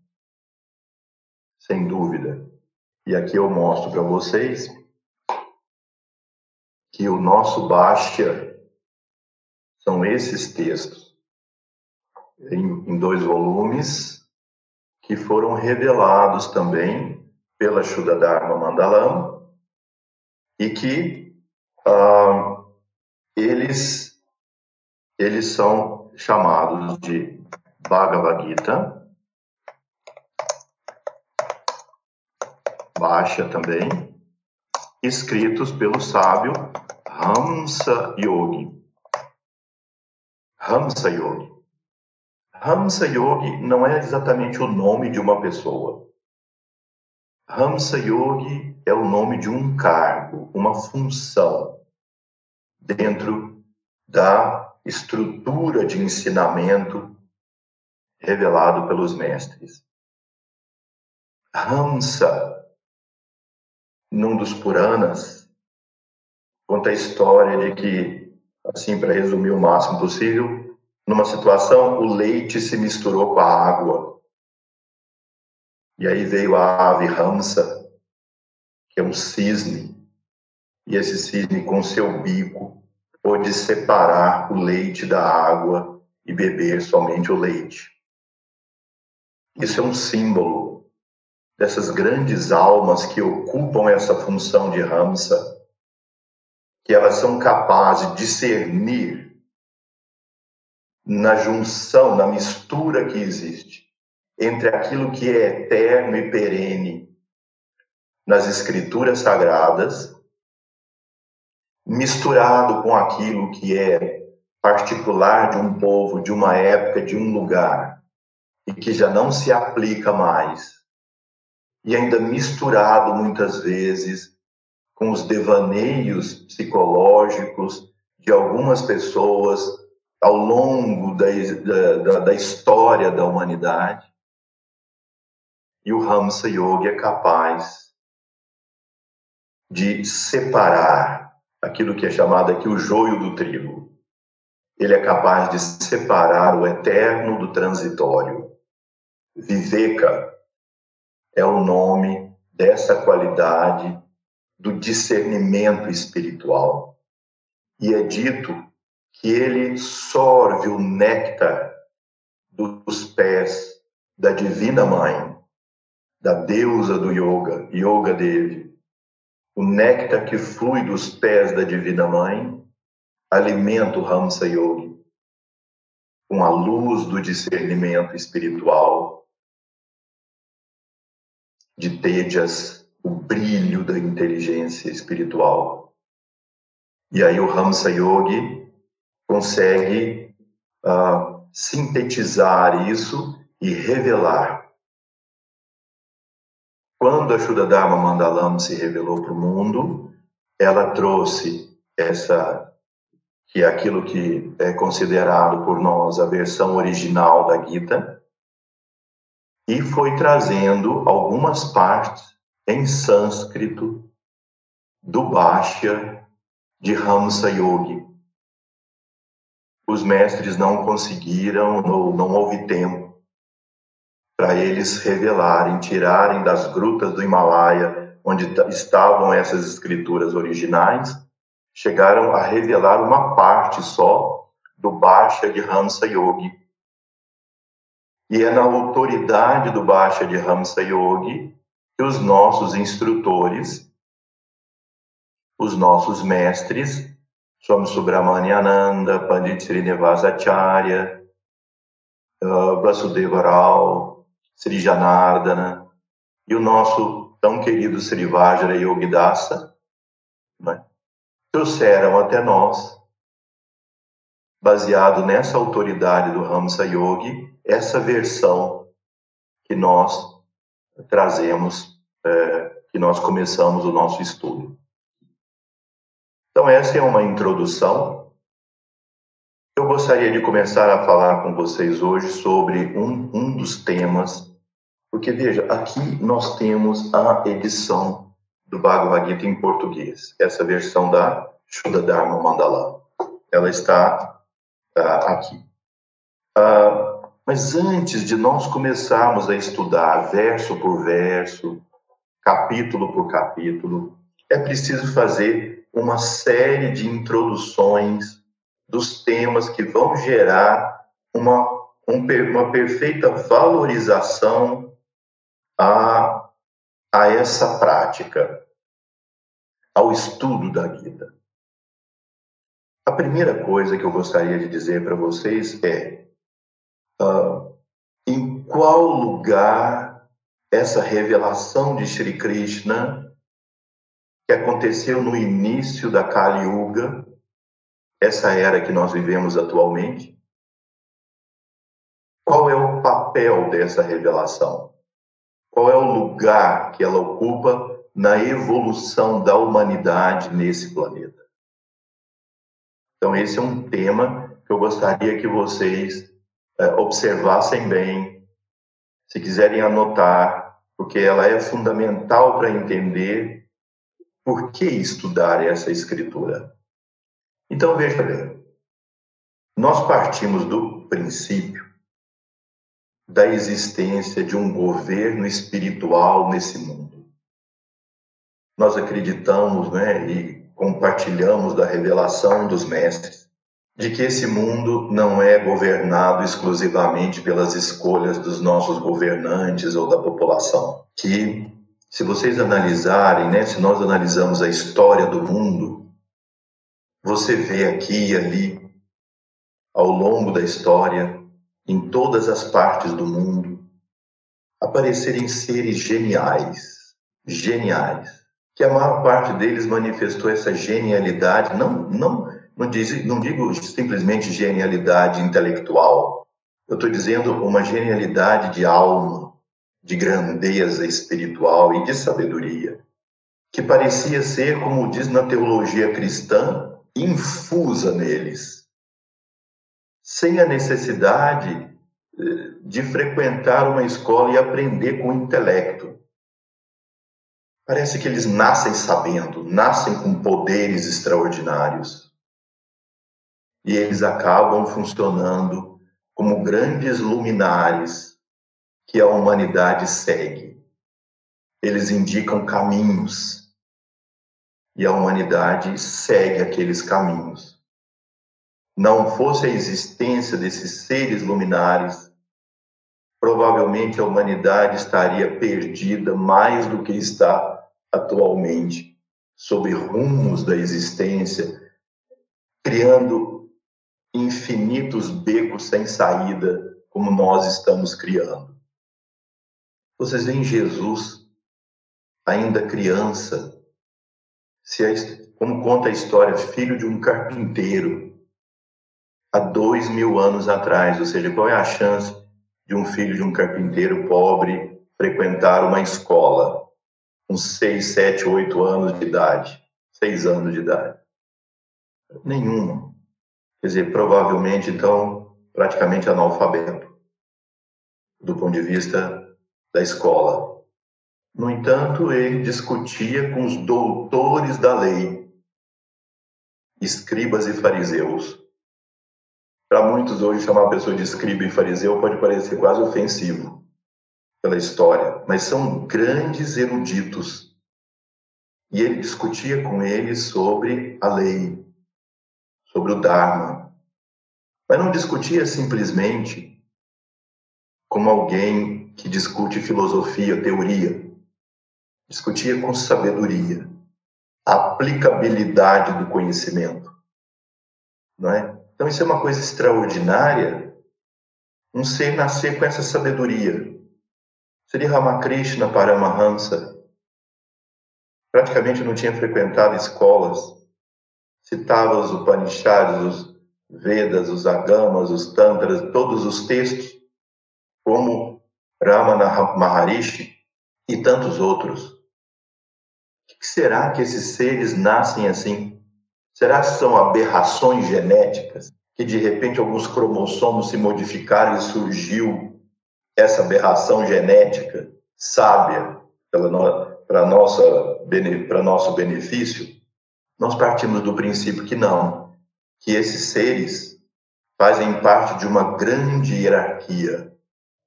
sem dúvida. E aqui eu mostro para vocês que o nosso Bastia são esses textos, em, em dois volumes, que foram revelados também pela Shuddha Dharma Mandalam e que ah, eles, eles são chamados de Bhagavad Gita, Baixa também, escritos pelo sábio Hamsa Yogi. Hamsa Yogi. Hamsa Yogi não é exatamente o nome de uma pessoa. Hamsa Yogi é o nome de um cargo, uma função dentro da estrutura de ensinamento revelado pelos mestres. Hamsa, num dos Puranas, conta a história de que assim para resumir o máximo possível, numa situação o leite se misturou com a água. E aí veio a ave Ramsa, que é um cisne, e esse cisne com seu bico pôde separar o leite da água e beber somente o leite. Isso é um símbolo dessas grandes almas que ocupam essa função de Ramsa, que elas são capazes de discernir na junção, na mistura que existe entre aquilo que é eterno e perene nas escrituras sagradas, misturado com aquilo que é particular de um povo, de uma época, de um lugar, e que já não se aplica mais, e ainda misturado muitas vezes com os devaneios psicológicos de algumas pessoas ao longo da, da, da história da humanidade. E o Hamsa Yogi é capaz de separar aquilo que é chamado aqui o joio do trigo. Ele é capaz de separar o eterno do transitório. Viveka é o nome dessa qualidade do discernimento espiritual. E é dito que ele sorve o néctar dos pés da Divina Mãe, da deusa do yoga, Yoga Devi. O néctar que flui dos pés da Divina Mãe alimenta o Hamsa Yogi com a luz do discernimento espiritual de Tejas o brilho da inteligência espiritual. E aí o Hamsa Yogi consegue uh, sintetizar isso e revelar. Quando a Shuddha Dharma Mandalam se revelou para o mundo, ela trouxe essa que é aquilo que é considerado por nós a versão original da Gita, e foi trazendo algumas partes em sânscrito do Bhashya de Hamsa Yogi. Os mestres não conseguiram, ou não houve tempo para eles revelarem, tirarem das grutas do Himalaia, onde estavam essas escrituras originais, chegaram a revelar uma parte só do Bhashya de Hamsa Yogi. E é na autoridade do Bhashya de Hamsa Yogi que os nossos instrutores, os nossos mestres, Swami Subramaniananda, Pandit Srinivasacharya, uh, Vasudeva Rao, Sri Janardana, e o nosso tão querido Sri Vajra Yogidasa, né, trouxeram até nós, baseado nessa autoridade do Ramsa Yogi, essa versão que nós trazemos, é, que nós começamos o nosso estudo. Então, essa é uma introdução. Eu gostaria de começar a falar com vocês hoje sobre um, um dos temas, porque veja, aqui nós temos a edição do Bhagavad Gita em português, essa versão da Shuddha Dharma Mandala. Ela está aqui. Uh, mas antes de nós começarmos a estudar verso por verso, capítulo por capítulo, é preciso fazer uma série de introduções dos temas que vão gerar uma, um, uma perfeita valorização a, a essa prática, ao estudo da Gita. A primeira coisa que eu gostaria de dizer para vocês é uh, em qual lugar essa revelação de Sri Krishna, que aconteceu no início da Kali Yuga, essa era que nós vivemos atualmente, qual é o papel dessa revelação? Qual é o lugar que ela ocupa na evolução da humanidade nesse planeta? Então, esse é um tema que eu gostaria que vocês é, observassem bem, se quiserem anotar, porque ela é fundamental para entender por que estudar essa escritura. Então, veja bem, nós partimos do princípio da existência de um governo espiritual nesse mundo. Nós acreditamos né, e compartilhamos da revelação dos mestres de que esse mundo não é governado exclusivamente pelas escolhas dos nossos governantes ou da população. Que, se vocês analisarem, né, se nós analisamos a história do mundo, você vê aqui e ali, ao longo da história, em todas as partes do mundo, aparecerem seres geniais, geniais, que a maior parte deles manifestou essa genialidade, não, não não, diz, não digo simplesmente genialidade intelectual, eu estou dizendo uma genialidade de alma, de grandeza espiritual e de sabedoria, que parecia ser, como diz na teologia cristã, infusa neles, sem a necessidade eh, de frequentar uma escola e aprender com o intelecto. Parece que eles nascem sabendo, nascem com poderes extraordinários e eles acabam funcionando como grandes luminares que a humanidade segue. Eles indicam caminhos e a humanidade segue aqueles caminhos. Não fosse a existência desses seres luminares, provavelmente a humanidade estaria perdida mais do que está atualmente, sob rumos da existência, criando infinitos becos sem saída, como nós estamos criando. Vocês veem Jesus, ainda criança, se como conta a história, filho de um carpinteiro, há dois mil anos atrás. Ou seja, qual é a chance de um filho de um carpinteiro pobre frequentar uma escola com seis, sete, oito anos de idade, seis anos de idade? Nenhuma. Quer dizer, provavelmente, então, praticamente analfabeto, do ponto de vista da escola. No entanto, ele discutia com os doutores da lei, escribas e fariseus. Para muitos hoje, chamar a pessoa de escriba e fariseu pode parecer quase ofensivo pela história, mas são grandes eruditos. E ele discutia com eles sobre a lei, sobre o Dharma. Mas não discutia simplesmente como alguém que discute filosofia, teoria. Discutia com sabedoria aplicabilidade do conhecimento. Não é? Então, isso é uma coisa extraordinária, um ser nascer com essa sabedoria. Sri Ramakrishna Paramahamsa praticamente não tinha frequentado escolas, citava os Upanishads, os Vedas, os Agamas, os Tantras, todos os textos, como Ramana Maharishi e tantos outros. O que será que esses seres nascem assim? Será que são aberrações genéticas? Que de repente alguns cromossomos se modificaram e surgiu essa aberração genética sábia para nosso benefício? nós partimos do princípio que não, que esses seres fazem parte de uma grande hierarquia,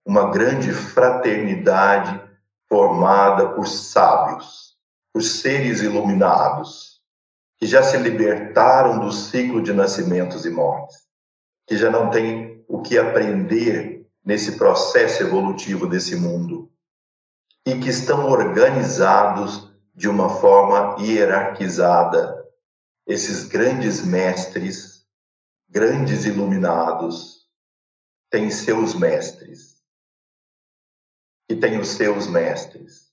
uma grande fraternidade formada por sábios, por seres iluminados, que já se libertaram do ciclo de nascimentos e mortes, que já não têm o que aprender nesse processo evolutivo desse mundo e que estão organizados de uma forma hierarquizada. Esses grandes mestres, grandes iluminados, têm seus mestres, que têm os seus mestres,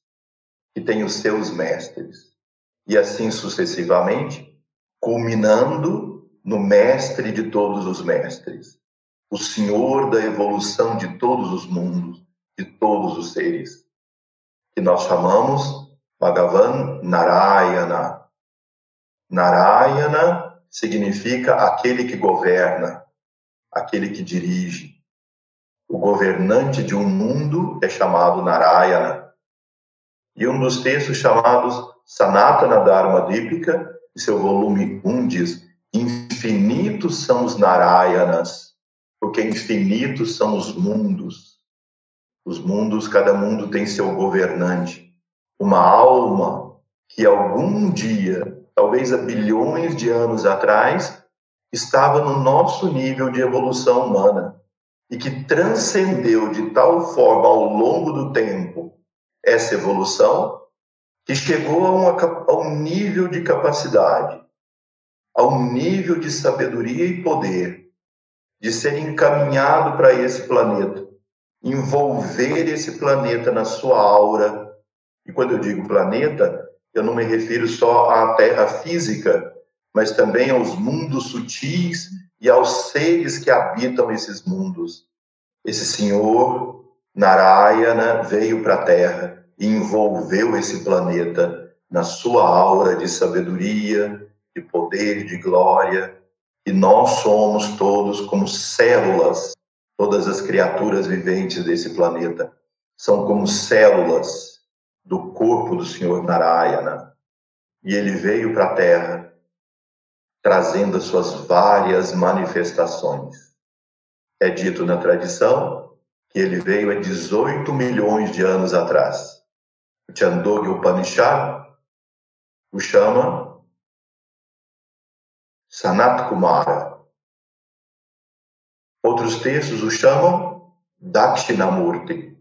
que têm os seus mestres, e assim sucessivamente, culminando no mestre de todos os mestres, o Senhor da evolução de todos os mundos, de todos os seres, que nós chamamos Bhagavan Narayana. Narayana significa aquele que governa, aquele que dirige. O governante de um mundo é chamado Narayana. E um dos textos chamados Sanatana Dharma Dipika, em seu volume 1, diz: infinitos são os Narayanas, porque infinitos são os mundos. Os mundos, cada mundo tem seu governante. Uma alma que algum dia, talvez há bilhões de anos atrás, estava no nosso nível de evolução humana e que transcendeu de tal forma ao longo do tempo essa evolução que chegou a, uma, a um nível de capacidade, a um nível de sabedoria e poder de ser encaminhado para esse planeta, envolver esse planeta na sua aura. E quando eu digo planeta, eu não me refiro só à Terra física, mas também aos mundos sutis e aos seres que habitam esses mundos. Esse Senhor Narayana veio para a Terra e envolveu esse planeta na sua aura de sabedoria, de poder, de glória, e nós somos todos como células, todas as criaturas viventes desse planeta são como células do corpo do Senhor Narayana. E ele veio para a Terra trazendo as suas várias manifestações. É dito na tradição que ele veio há 18 milhões de anos atrás. O Chandogya Upanishad o chama Sanat Kumara. Outros textos o chamam Dakshinamurti.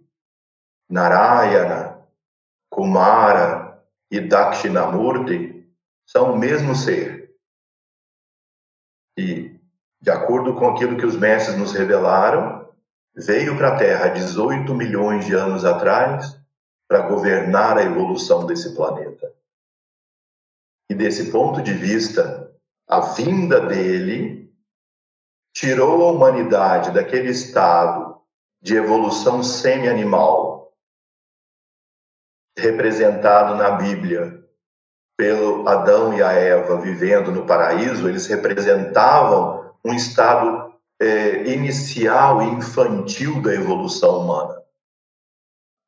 Narayana, Kumara e Dakshinamurti são o mesmo ser. E, de acordo com aquilo que os mestres nos revelaram, veio para a Terra 18 milhões de anos atrás para governar a evolução desse planeta. E desse ponto de vista, a vinda dele tirou a humanidade daquele estado de evolução semi-animal, representado na Bíblia pelo Adão e a Eva vivendo no paraíso, eles representavam um estado é, inicial e infantil da evolução humana.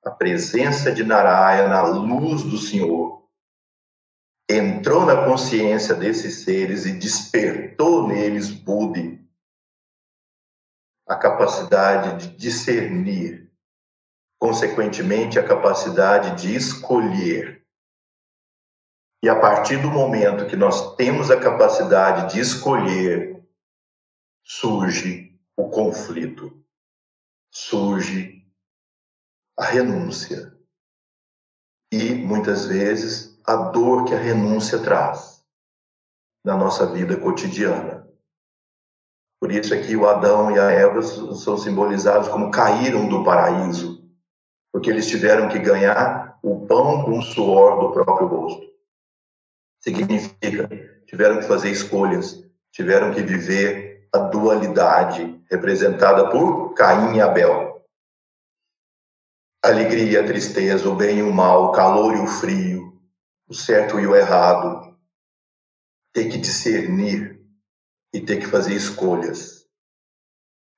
A presença de Narayana, a luz do Senhor, entrou na consciência desses seres e despertou neles Budi, a capacidade de discernir, consequentemente, a capacidade de escolher e a partir do momento que nós temos a capacidade de escolher, surge o conflito, surge a renúncia. E muitas vezes a dor que a renúncia traz na nossa vida cotidiana. Por isso aqui o Adão e a Eva são simbolizados como caíram do paraíso, porque eles tiveram que ganhar o pão com o suor do próprio rosto significa tiveram que fazer escolhas, tiveram que viver a dualidade representada por Caim e Abel. Alegria a tristeza, o bem e o mal, o calor e o frio, o certo e o errado. Ter que discernir e ter que fazer escolhas.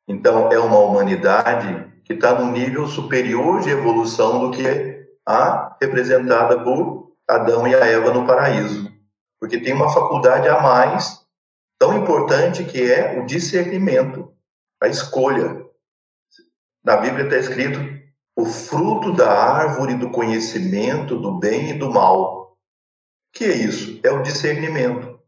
Então, é uma humanidade que está num nível superior de evolução do que a representada por Adão e a Eva no paraíso porque tem uma faculdade a mais tão importante que é o discernimento, a escolha. Na Bíblia está escrito o fruto da árvore do conhecimento do bem e do mal. Que é isso? É o discernimento.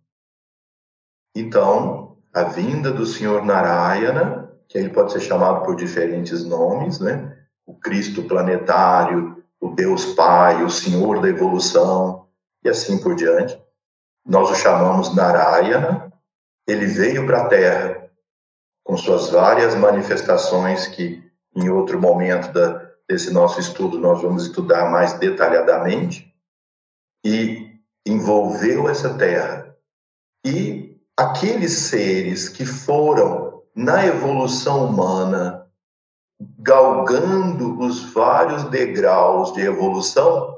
Então, a vinda do Senhor Narayana, que ele pode ser chamado por diferentes nomes, né? O Cristo planetário, o Deus Pai, o Senhor da evolução e assim por diante nós o chamamos Narayana, ele veio para a Terra com suas várias manifestações que em outro momento da, desse nosso estudo nós vamos estudar mais detalhadamente e envolveu essa Terra. E aqueles seres que foram na evolução humana galgando os vários degraus de evolução,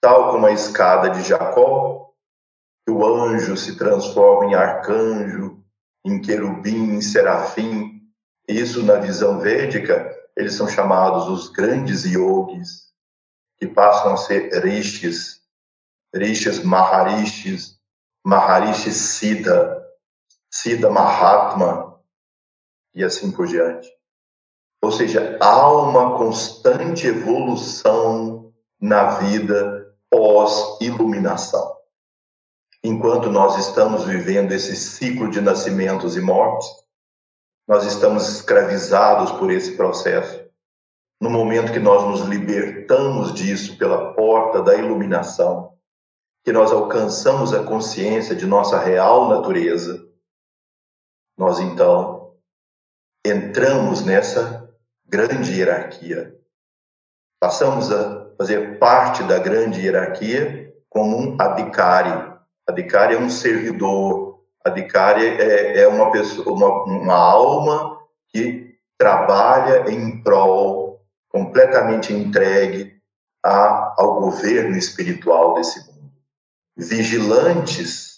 tal como a escada de Jacó, o anjo se transforma em arcanjo, em querubim, em serafim. Isso, na visão védica, eles são chamados os grandes yogis, que passam a ser rishis, rishis maharishis, maharishis siddha, Siddha Mahatma e assim por diante. Ou seja, há uma constante evolução na vida pós-iluminação. Enquanto nós estamos vivendo esse ciclo de nascimentos e mortes, nós estamos escravizados por esse processo. No momento que nós nos libertamos disso pela porta da iluminação, que nós alcançamos a consciência de nossa real natureza, nós então entramos nessa grande hierarquia. Passamos a fazer parte da grande hierarquia como um adhikari. Adhikari é um servidor, adhikari é, é uma pessoa, uma, uma alma que trabalha em prol, completamente entregue a, ao governo espiritual desse mundo. Vigilantes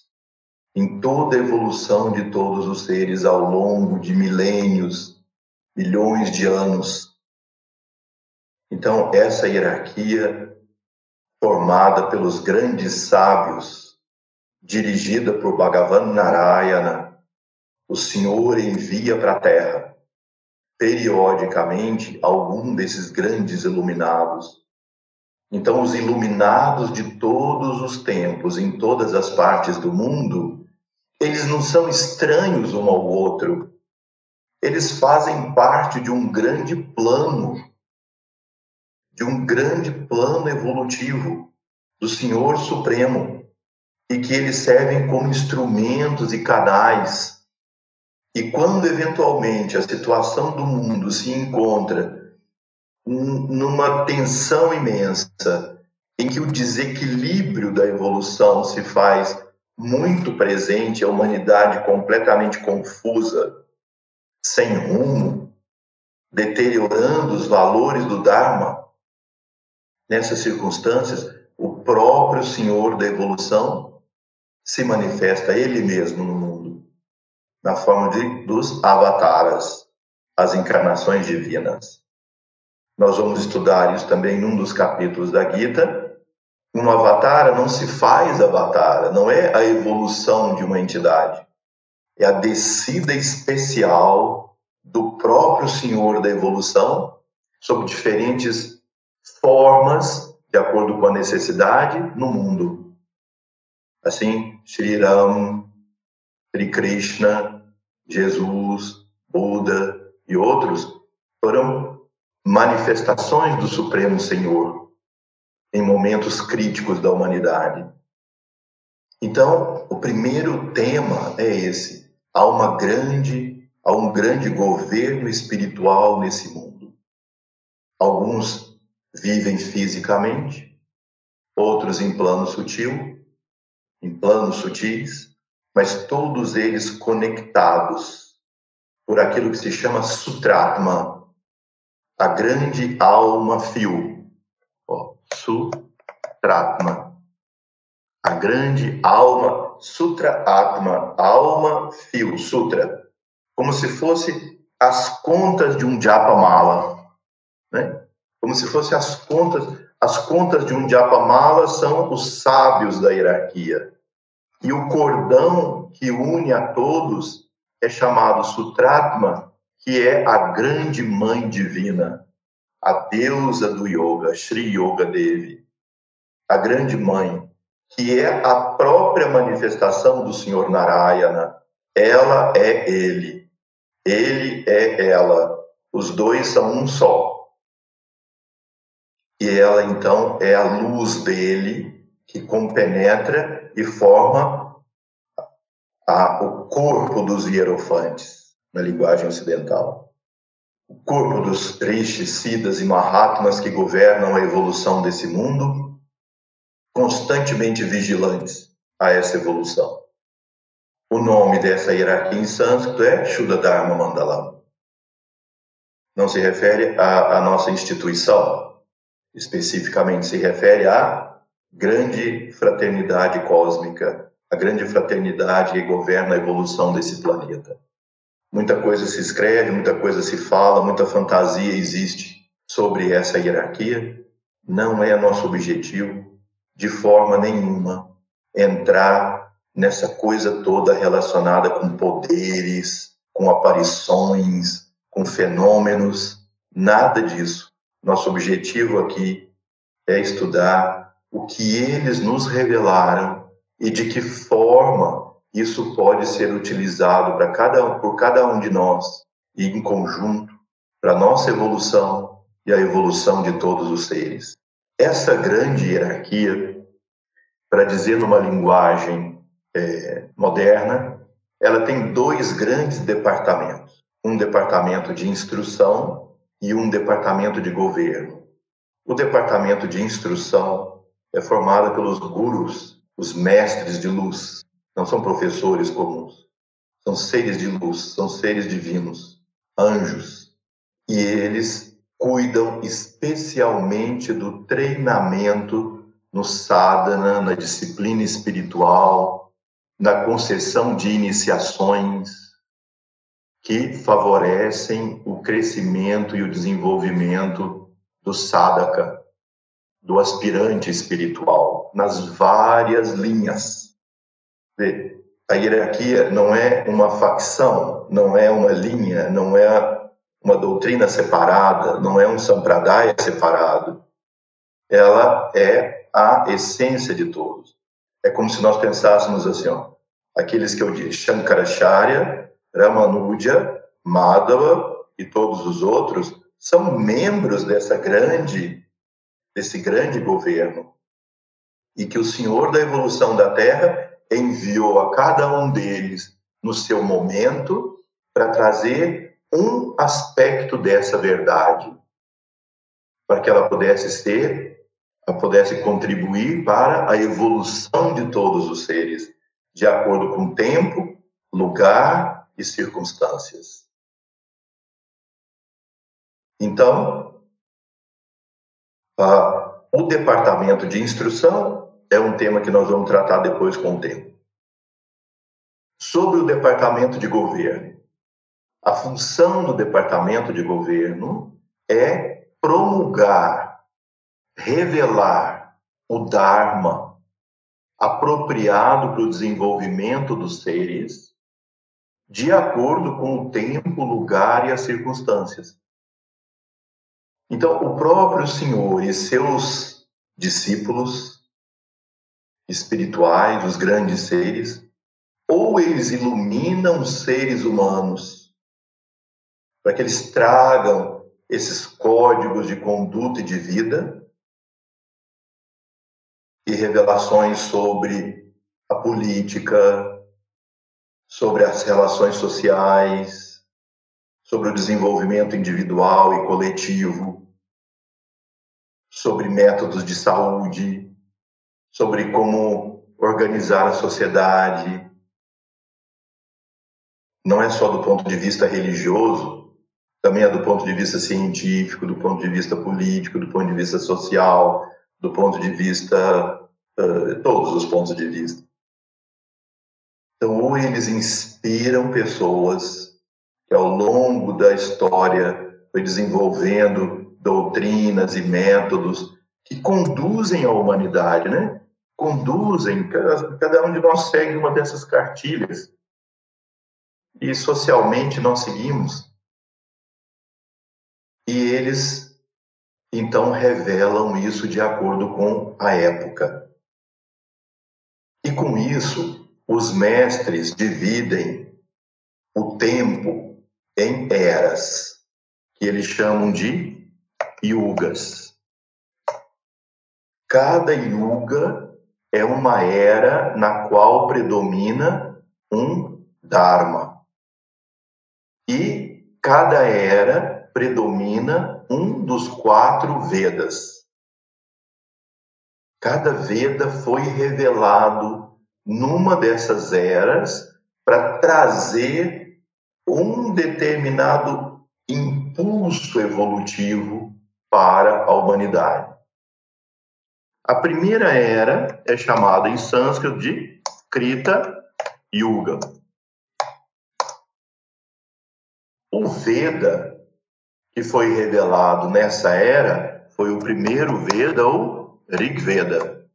em toda a evolução de todos os seres ao longo de milênios, milhões de anos. Então, essa hierarquia formada pelos grandes sábios, dirigida por Bhagavan Narayana, o Senhor envia para a Terra, periodicamente, algum desses grandes iluminados. Então, os iluminados de todos os tempos, em todas as partes do mundo, eles não são estranhos um ao outro, eles fazem parte de um grande plano, de um grande plano evolutivo do Senhor Supremo, e que eles servem como instrumentos e canais. E quando eventualmente a situação do mundo se encontra numa tensão imensa, em que o desequilíbrio da evolução se faz muito presente, a humanidade completamente confusa, sem rumo, deteriorando os valores do Dharma, nessas circunstâncias, o próprio Senhor da evolução se manifesta Ele mesmo no mundo, na forma de, dos avataras, as encarnações divinas. Nós vamos estudar isso também num dos capítulos da Gita. Um avatar não se faz avatar, não é a evolução de uma entidade é a descida especial do próprio Senhor da evolução sob diferentes formas, de acordo com a necessidade, no mundo. Assim, Sri Ram, Sri Krishna, Jesus, Buda e outros foram manifestações do Supremo Senhor em momentos críticos da humanidade. Então, o primeiro tema é esse: há uma grande, há um grande governo espiritual nesse mundo. Alguns vivem fisicamente, outros em plano sutil, em planos sutis, mas todos eles conectados por aquilo que se chama Sutratma, a grande alma fio. Sutratma, a grande alma Sutra Atma, alma, fio, sutra, como se fosse as contas de um japa mala, né? Como se fosse as contas, as contas de um japa mala são os sábios da hierarquia. E o cordão que une a todos é chamado Sutratma, que é a grande mãe divina, a deusa do yoga, Sri Yoga Devi, a grande mãe que é a própria manifestação do Senhor Narayana. Ela é ele, ele é ela. Os dois são um só. E ela, então, é a luz dele que compenetra e forma a, o corpo dos hierofantes, na linguagem ocidental. O corpo dos rishis, siddhas e mahatmas que governam a evolução desse mundo constantemente vigilantes a essa evolução. O nome dessa hierarquia em sânscrito é Shuddha Dharma Mandala. Não se refere à, à nossa instituição, especificamente se refere à grande fraternidade cósmica, a grande fraternidade que governa a evolução desse planeta. Muita coisa se escreve, muita coisa se fala, muita fantasia existe sobre essa hierarquia. Não é nosso objetivo de forma nenhuma entrar nessa coisa toda relacionada com poderes, com aparições, com fenômenos, nada disso. Nosso objetivo aqui é estudar o que eles nos revelaram e de que forma isso pode ser utilizado para cada por cada um de nós e em conjunto para nossa evolução e a evolução de todos os seres. Essa grande hierarquia, para dizer numa linguagem é, moderna, ela tem dois grandes departamentos: um departamento de instrução e um departamento de governo. O departamento de instrução é formado pelos gurus, os mestres de luz. Não são professores comuns, são seres de luz, são seres divinos, anjos. E eles cuidam especialmente do treinamento no sadhana, na disciplina espiritual, na concessão de iniciações que favorecem o crescimento e o desenvolvimento do sadhaka, do aspirante espiritual, nas várias linhas. A hierarquia não é uma facção, não é uma linha, não é uma doutrina separada, não é um sampradaya separado. Ela é a essência de todos. É como se nós pensássemos assim, ó, aqueles que eu disse, Shankaracharya, Ramanuja, Madhava e todos os outros são membros dessa grande desse grande governo e que o Senhor da evolução da Terra enviou a cada um deles no seu momento para trazer um aspecto dessa verdade, para que ela pudesse ser, pudesse contribuir para a evolução de todos os seres, de acordo com tempo, lugar e circunstâncias. Então, o departamento de instrução é um tema que nós vamos tratar depois com o tempo. Sobre o departamento de governo, a função do departamento de governo é promulgar, revelar o Dharma apropriado para o desenvolvimento dos seres, de acordo com o tempo, lugar e as circunstâncias. Então, o próprio Senhor e seus discípulos espirituais, os grandes seres, ou eles iluminam seres humanos para que eles tragam esses códigos de conduta e de vida e revelações sobre a política, sobre as relações sociais, sobre o desenvolvimento individual e coletivo, sobre métodos de saúde, sobre como organizar a sociedade. Não é só do ponto de vista religioso, também é do ponto de vista científico, do ponto de vista político, do ponto de vista social, do ponto de vista uh, todos os pontos de vista. Então, ou eles inspiram pessoas que ao longo da história foi desenvolvendo doutrinas e métodos que conduzem a humanidade, né? Conduzem, cada, um de nós segue uma dessas cartilhas. E socialmente nós seguimos e eles então revelam isso de acordo com a época. E com isso, os mestres dividem o tempo em eras, que eles chamam de yugas. Cada yuga é uma era na qual predomina um dharma. E cada era predomina um dos quatro Vedas. Cada Veda foi revelado numa dessas eras para trazer um determinado impulso evolutivo para a humanidade. A primeira era é chamada em sânscrito de Krita Yuga. O Veda que foi revelado nessa era foi o primeiro Veda ou Rig Veda.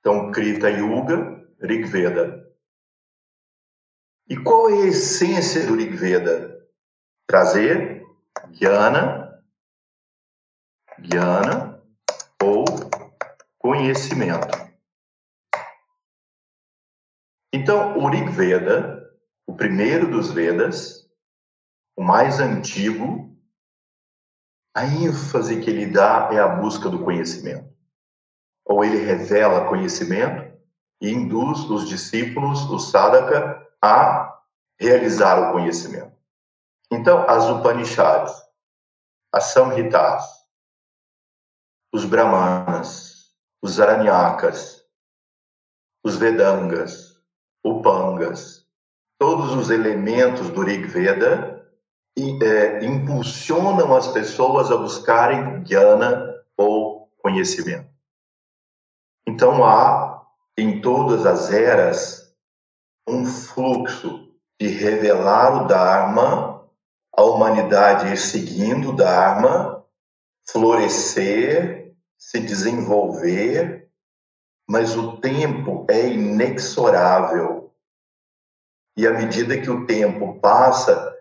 Então, Krita Yuga, Rig Veda. E qual é a essência do Rig Veda? Trazer Jnana, Jnana ou conhecimento. Então, o Rig Veda, o primeiro dos Vedas, o mais antigo, a ênfase que ele dá é a busca do conhecimento. Ou ele revela conhecimento e induz os discípulos, o sadhaka, a realizar o conhecimento. Então, as Upanishads, as Samhitas, os Brahmanas, os Aranyakas, os Vedangas, Upangas, todos os elementos do Rig Veda é, impulsionam as pessoas a buscarem jnana ou conhecimento. Então há em todas as eras um fluxo de revelar o Dharma, a humanidade ir seguindo o Dharma, florescer, se desenvolver, mas o tempo é inexorável. E à medida que o tempo passa,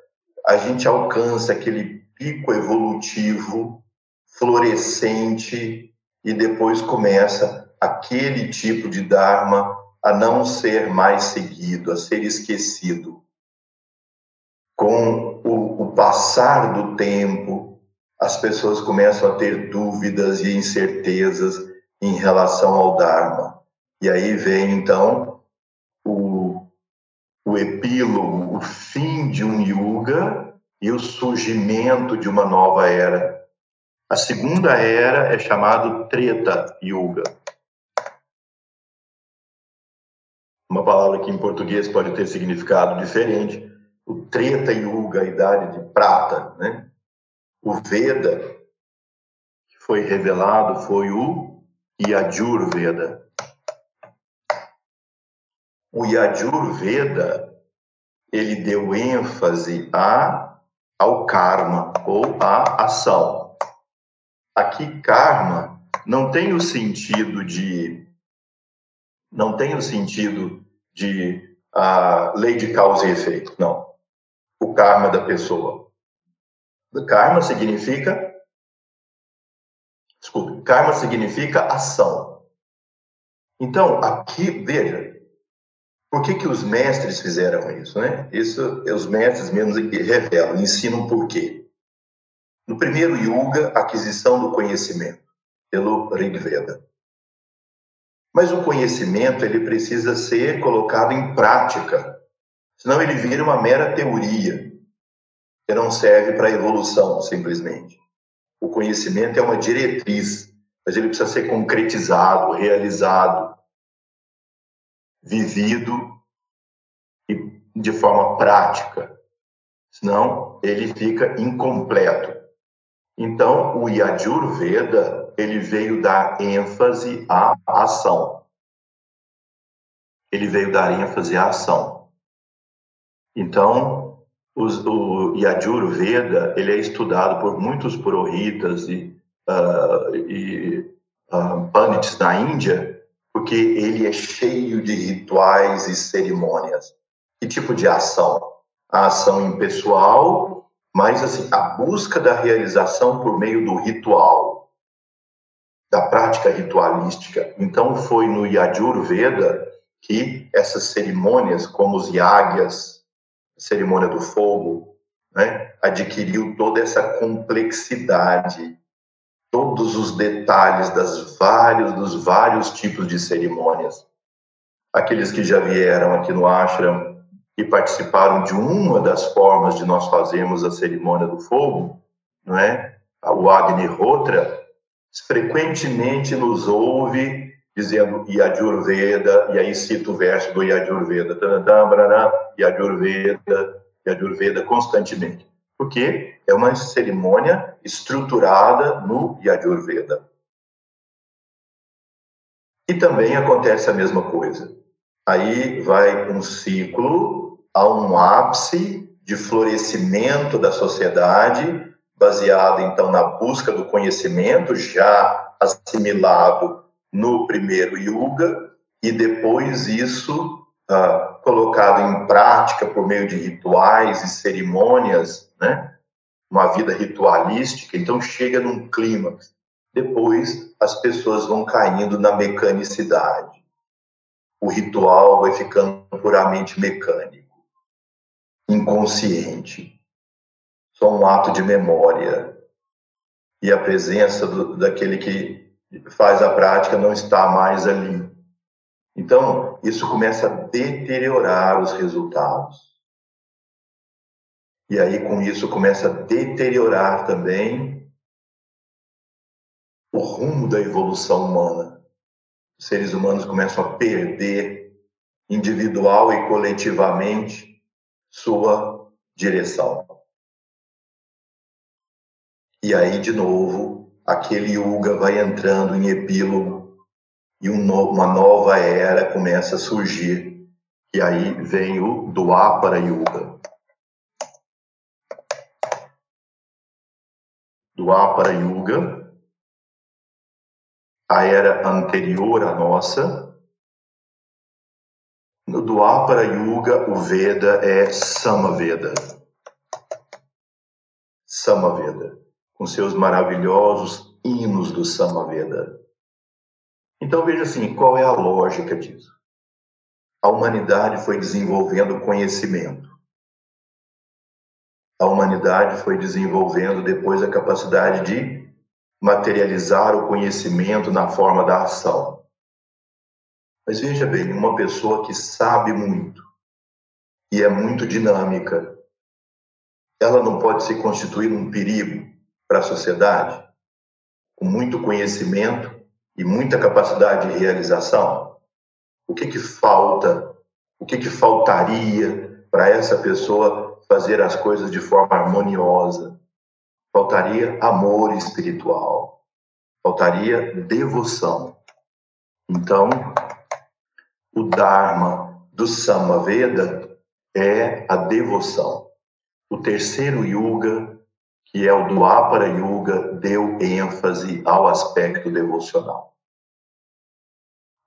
a gente alcança aquele pico evolutivo florescente e depois começa aquele tipo de Dharma a não ser mais seguido, a ser esquecido. Com o, o passar do tempo, as pessoas começam a ter dúvidas e incertezas em relação ao Dharma. E aí vem, então, o, o epílogo, o fim de um yuga e o surgimento de uma nova era. A segunda era é chamado Treta Yuga. Uma palavra que em português pode ter significado diferente. O Treta Yuga, a idade de prata, né? O Veda que foi revelado foi o Yajurveda. O Yajurveda ele deu ênfase a, ao karma ou à ação. Aqui karma não tem o sentido de não tem o sentido de a lei de causa e efeito, não. O karma da pessoa. Karma significa Desculpe, karma significa ação. Então, aqui, veja, por que, que os mestres fizeram isso? Né? Isso os mestres mesmos revelam, ensinam por quê. No primeiro yuga, aquisição do conhecimento, pelo Rig Veda. Mas o conhecimento ele precisa ser colocado em prática, senão ele vira uma mera teoria que não serve para evolução, simplesmente. O conhecimento é uma diretriz, mas ele precisa ser concretizado, realizado vivido e de forma prática, senão ele fica incompleto. Então, o Yajurveda, ele veio dar ênfase à ação. Ele veio dar ênfase à ação. Então, os, o Yajurveda, ele é estudado por muitos purohitas e, uh, e uh, pandits na Índia, porque ele é cheio de rituais e cerimônias. Que tipo de ação? A ação impessoal, mas assim, a busca da realização por meio do ritual, da prática ritualística. Então foi no Yajurveda que essas cerimônias, como os yagyas, cerimônia do fogo, né, adquiriu toda essa complexidade todos os detalhes das vários, dos vários tipos de cerimônias. Aqueles que já vieram aqui no ashram e participaram de uma das formas de nós fazermos a cerimônia do fogo, não é? O Agni Hotra frequentemente nos ouve dizendo Yajurveda, e aí cita o verso do Yajurveda, Yajurveda, Yajurveda constantemente porque é uma cerimônia estruturada no Yajurveda. E também acontece a mesma coisa. Aí vai um ciclo a um ápice de florescimento da sociedade, baseado então na busca do conhecimento, já assimilado no primeiro yuga, e depois isso uh, colocado em prática por meio de rituais e cerimônias, né? Uma vida ritualística, então chega num clímax. Depois as pessoas vão caindo na mecanicidade. O ritual vai ficando puramente mecânico, inconsciente, só um ato de memória. E a presença do, daquele que faz a prática não está mais ali. Então, isso começa a deteriorar os resultados. E aí, com isso, começa a deteriorar também o rumo da evolução humana. Os seres humanos começam a perder, individual e coletivamente, sua direção. E aí, de novo, aquele yoga vai entrando em epílogo e uma nova era começa a surgir. E aí vem o Dwapara Yuga. Dwapara Yuga, a era anterior à nossa. No Dwapara Yuga, o Veda é Samaveda. Samaveda, com seus maravilhosos hinos do Samaveda. Então veja assim, qual é a lógica disso? A humanidade foi desenvolvendo conhecimento. A humanidade foi desenvolvendo depois a capacidade de materializar o conhecimento na forma da ação. Mas veja bem, uma pessoa que sabe muito e é muito dinâmica, ela não pode se constituir um perigo para a sociedade? Com muito conhecimento, e muita capacidade de realização, o que que falta? O que que faltaria para essa pessoa fazer as coisas de forma harmoniosa? Faltaria amor espiritual. Faltaria devoção. Então, o Dharma do Samaveda é a devoção. O terceiro yuga que é o do Apara Yuga, deu ênfase ao aspecto devocional.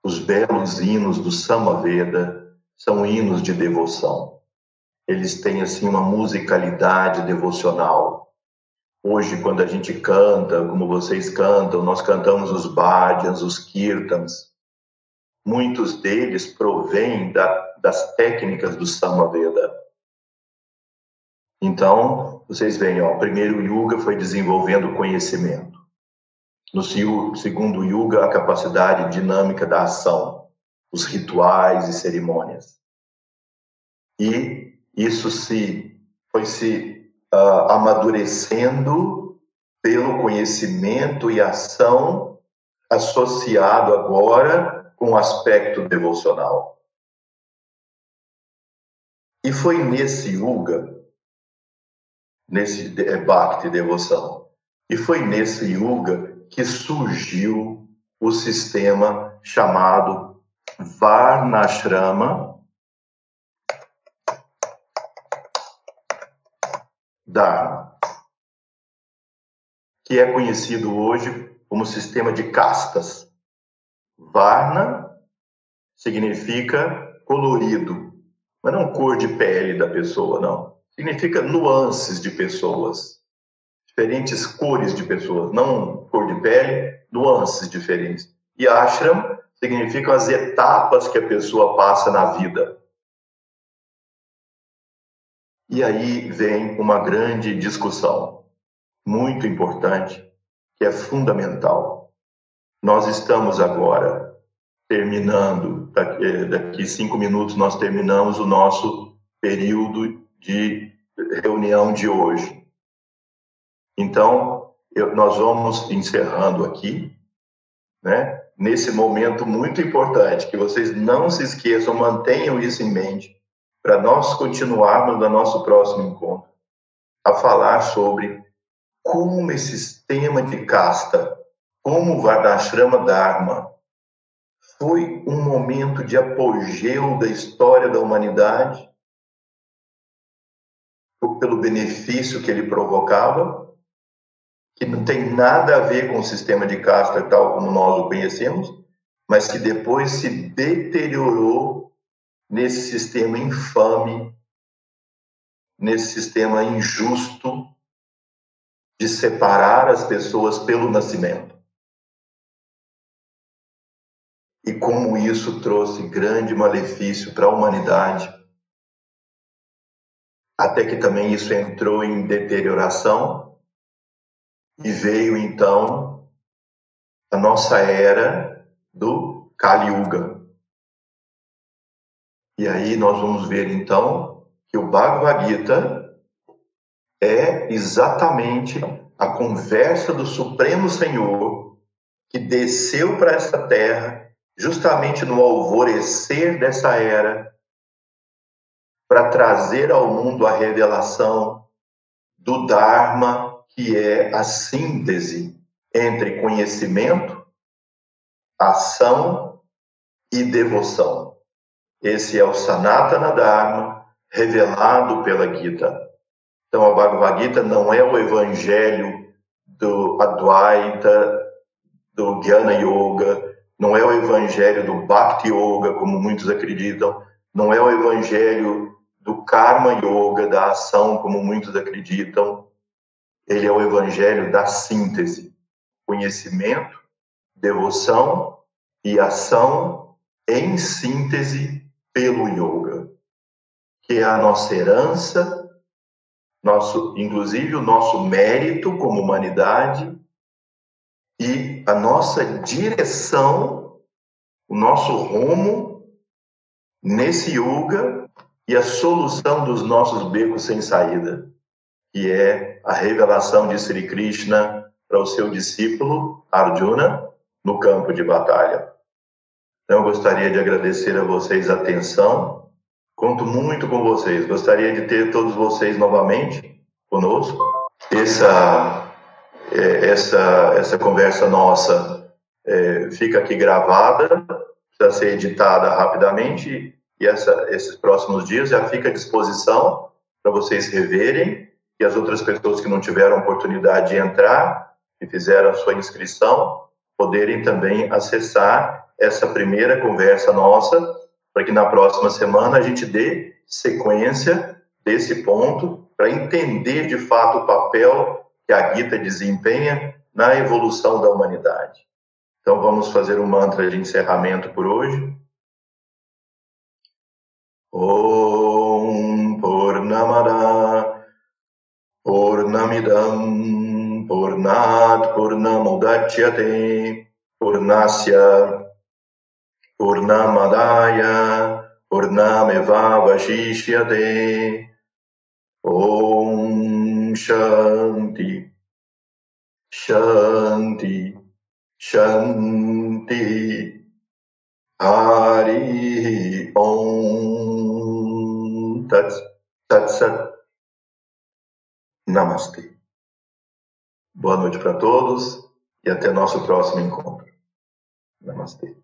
Os belos hinos do Samaveda são hinos de devoção. Eles têm assim uma musicalidade devocional. Hoje, quando a gente canta, como vocês cantam, nós cantamos os bhajans, os kirtans. Muitos deles provêm da, das técnicas do Samaveda. Então, vocês veem, ó, primeiro Yuga foi desenvolvendo conhecimento. No segundo Yuga, a capacidade dinâmica da ação, os rituais e cerimônias. E isso se foi se uh, amadurecendo pelo conhecimento e ação associado agora com o aspecto devocional. E foi nesse Yuga nesse é, Bhakti, devoção. E foi nesse Yuga que surgiu o sistema chamado Varnashrama Dharma, que é conhecido hoje como sistema de castas. Varna significa colorido, mas não cor de pele da pessoa, não significa nuances de pessoas, diferentes cores de pessoas, não cor de pele, nuances diferentes. E ashram significam as etapas que a pessoa passa na vida. E aí vem uma grande discussão, muito importante, que é fundamental. Nós estamos agora terminando, daqui, daqui cinco minutos nós terminamos o nosso período de reunião de hoje. Então, eu, nós vamos encerrando aqui, né? Nesse momento muito importante, que vocês não se esqueçam, mantenham isso em mente, para nós continuarmos no nosso próximo encontro, a falar sobre como esse sistema de casta, como o Vardashrama Dharma, foi um momento de apogeu da história da humanidade pelo benefício que ele provocava, que não tem nada a ver com o sistema de casta tal como nós o conhecemos, mas que depois se deteriorou nesse sistema infame, nesse sistema injusto de separar as pessoas pelo nascimento. E como isso trouxe grande malefício para a humanidade, até que também isso entrou em deterioração e veio então a nossa era do Kali Yuga. E aí nós vamos ver então que o Bhagavad Gita é exatamente a conversa do Supremo Senhor que desceu para esta terra justamente no alvorecer dessa era para trazer ao mundo a revelação do Dharma, que é a síntese entre conhecimento, ação e devoção. Esse é o Sanatana Dharma revelado pela Gita. Então, a Bhagavad Gita não é o evangelho do Advaita, do Jnana Yoga, não é o evangelho do Bhakti Yoga, como muitos acreditam, não é o evangelho do Karma Yoga, da ação, como muitos acreditam. Ele é o evangelho da síntese, conhecimento, devoção e ação em síntese pelo yoga, que é a nossa herança nosso, inclusive o nosso mérito como humanidade e a nossa direção, o nosso rumo nesse yoga e a solução dos nossos becos sem saída, que é a revelação de Sri Krishna para o seu discípulo Arjuna no campo de batalha. Então, eu gostaria de agradecer a vocês a atenção Conto muito com vocês. Gostaria de ter todos vocês novamente conosco. Essa, é, essa, essa conversa nossa é, fica aqui gravada, precisa ser editada rapidamente e essa, esses próximos dias já fica à disposição para vocês reverem e as outras pessoas que não tiveram oportunidade de entrar e fizeram a sua inscrição poderem também acessar essa primeira conversa nossa para que na próxima semana a gente dê sequência desse ponto para entender de fato o papel que a Gita desempenha na evolução da humanidade. Então vamos fazer um mantra de encerramento por hoje. ॐ पूर्णमदा पूर्णमिदम् पूर्णात् पूर्णमुदच्यते पूर्णस्य पूर्णमदाय पूर्णमिवावशिष्यते। ॐ शन्ति शन्ति शन्ति। हरिः ॐ Tat Tat Sat Namastê. Boa noite para todos e até nosso próximo encontro. Namastê.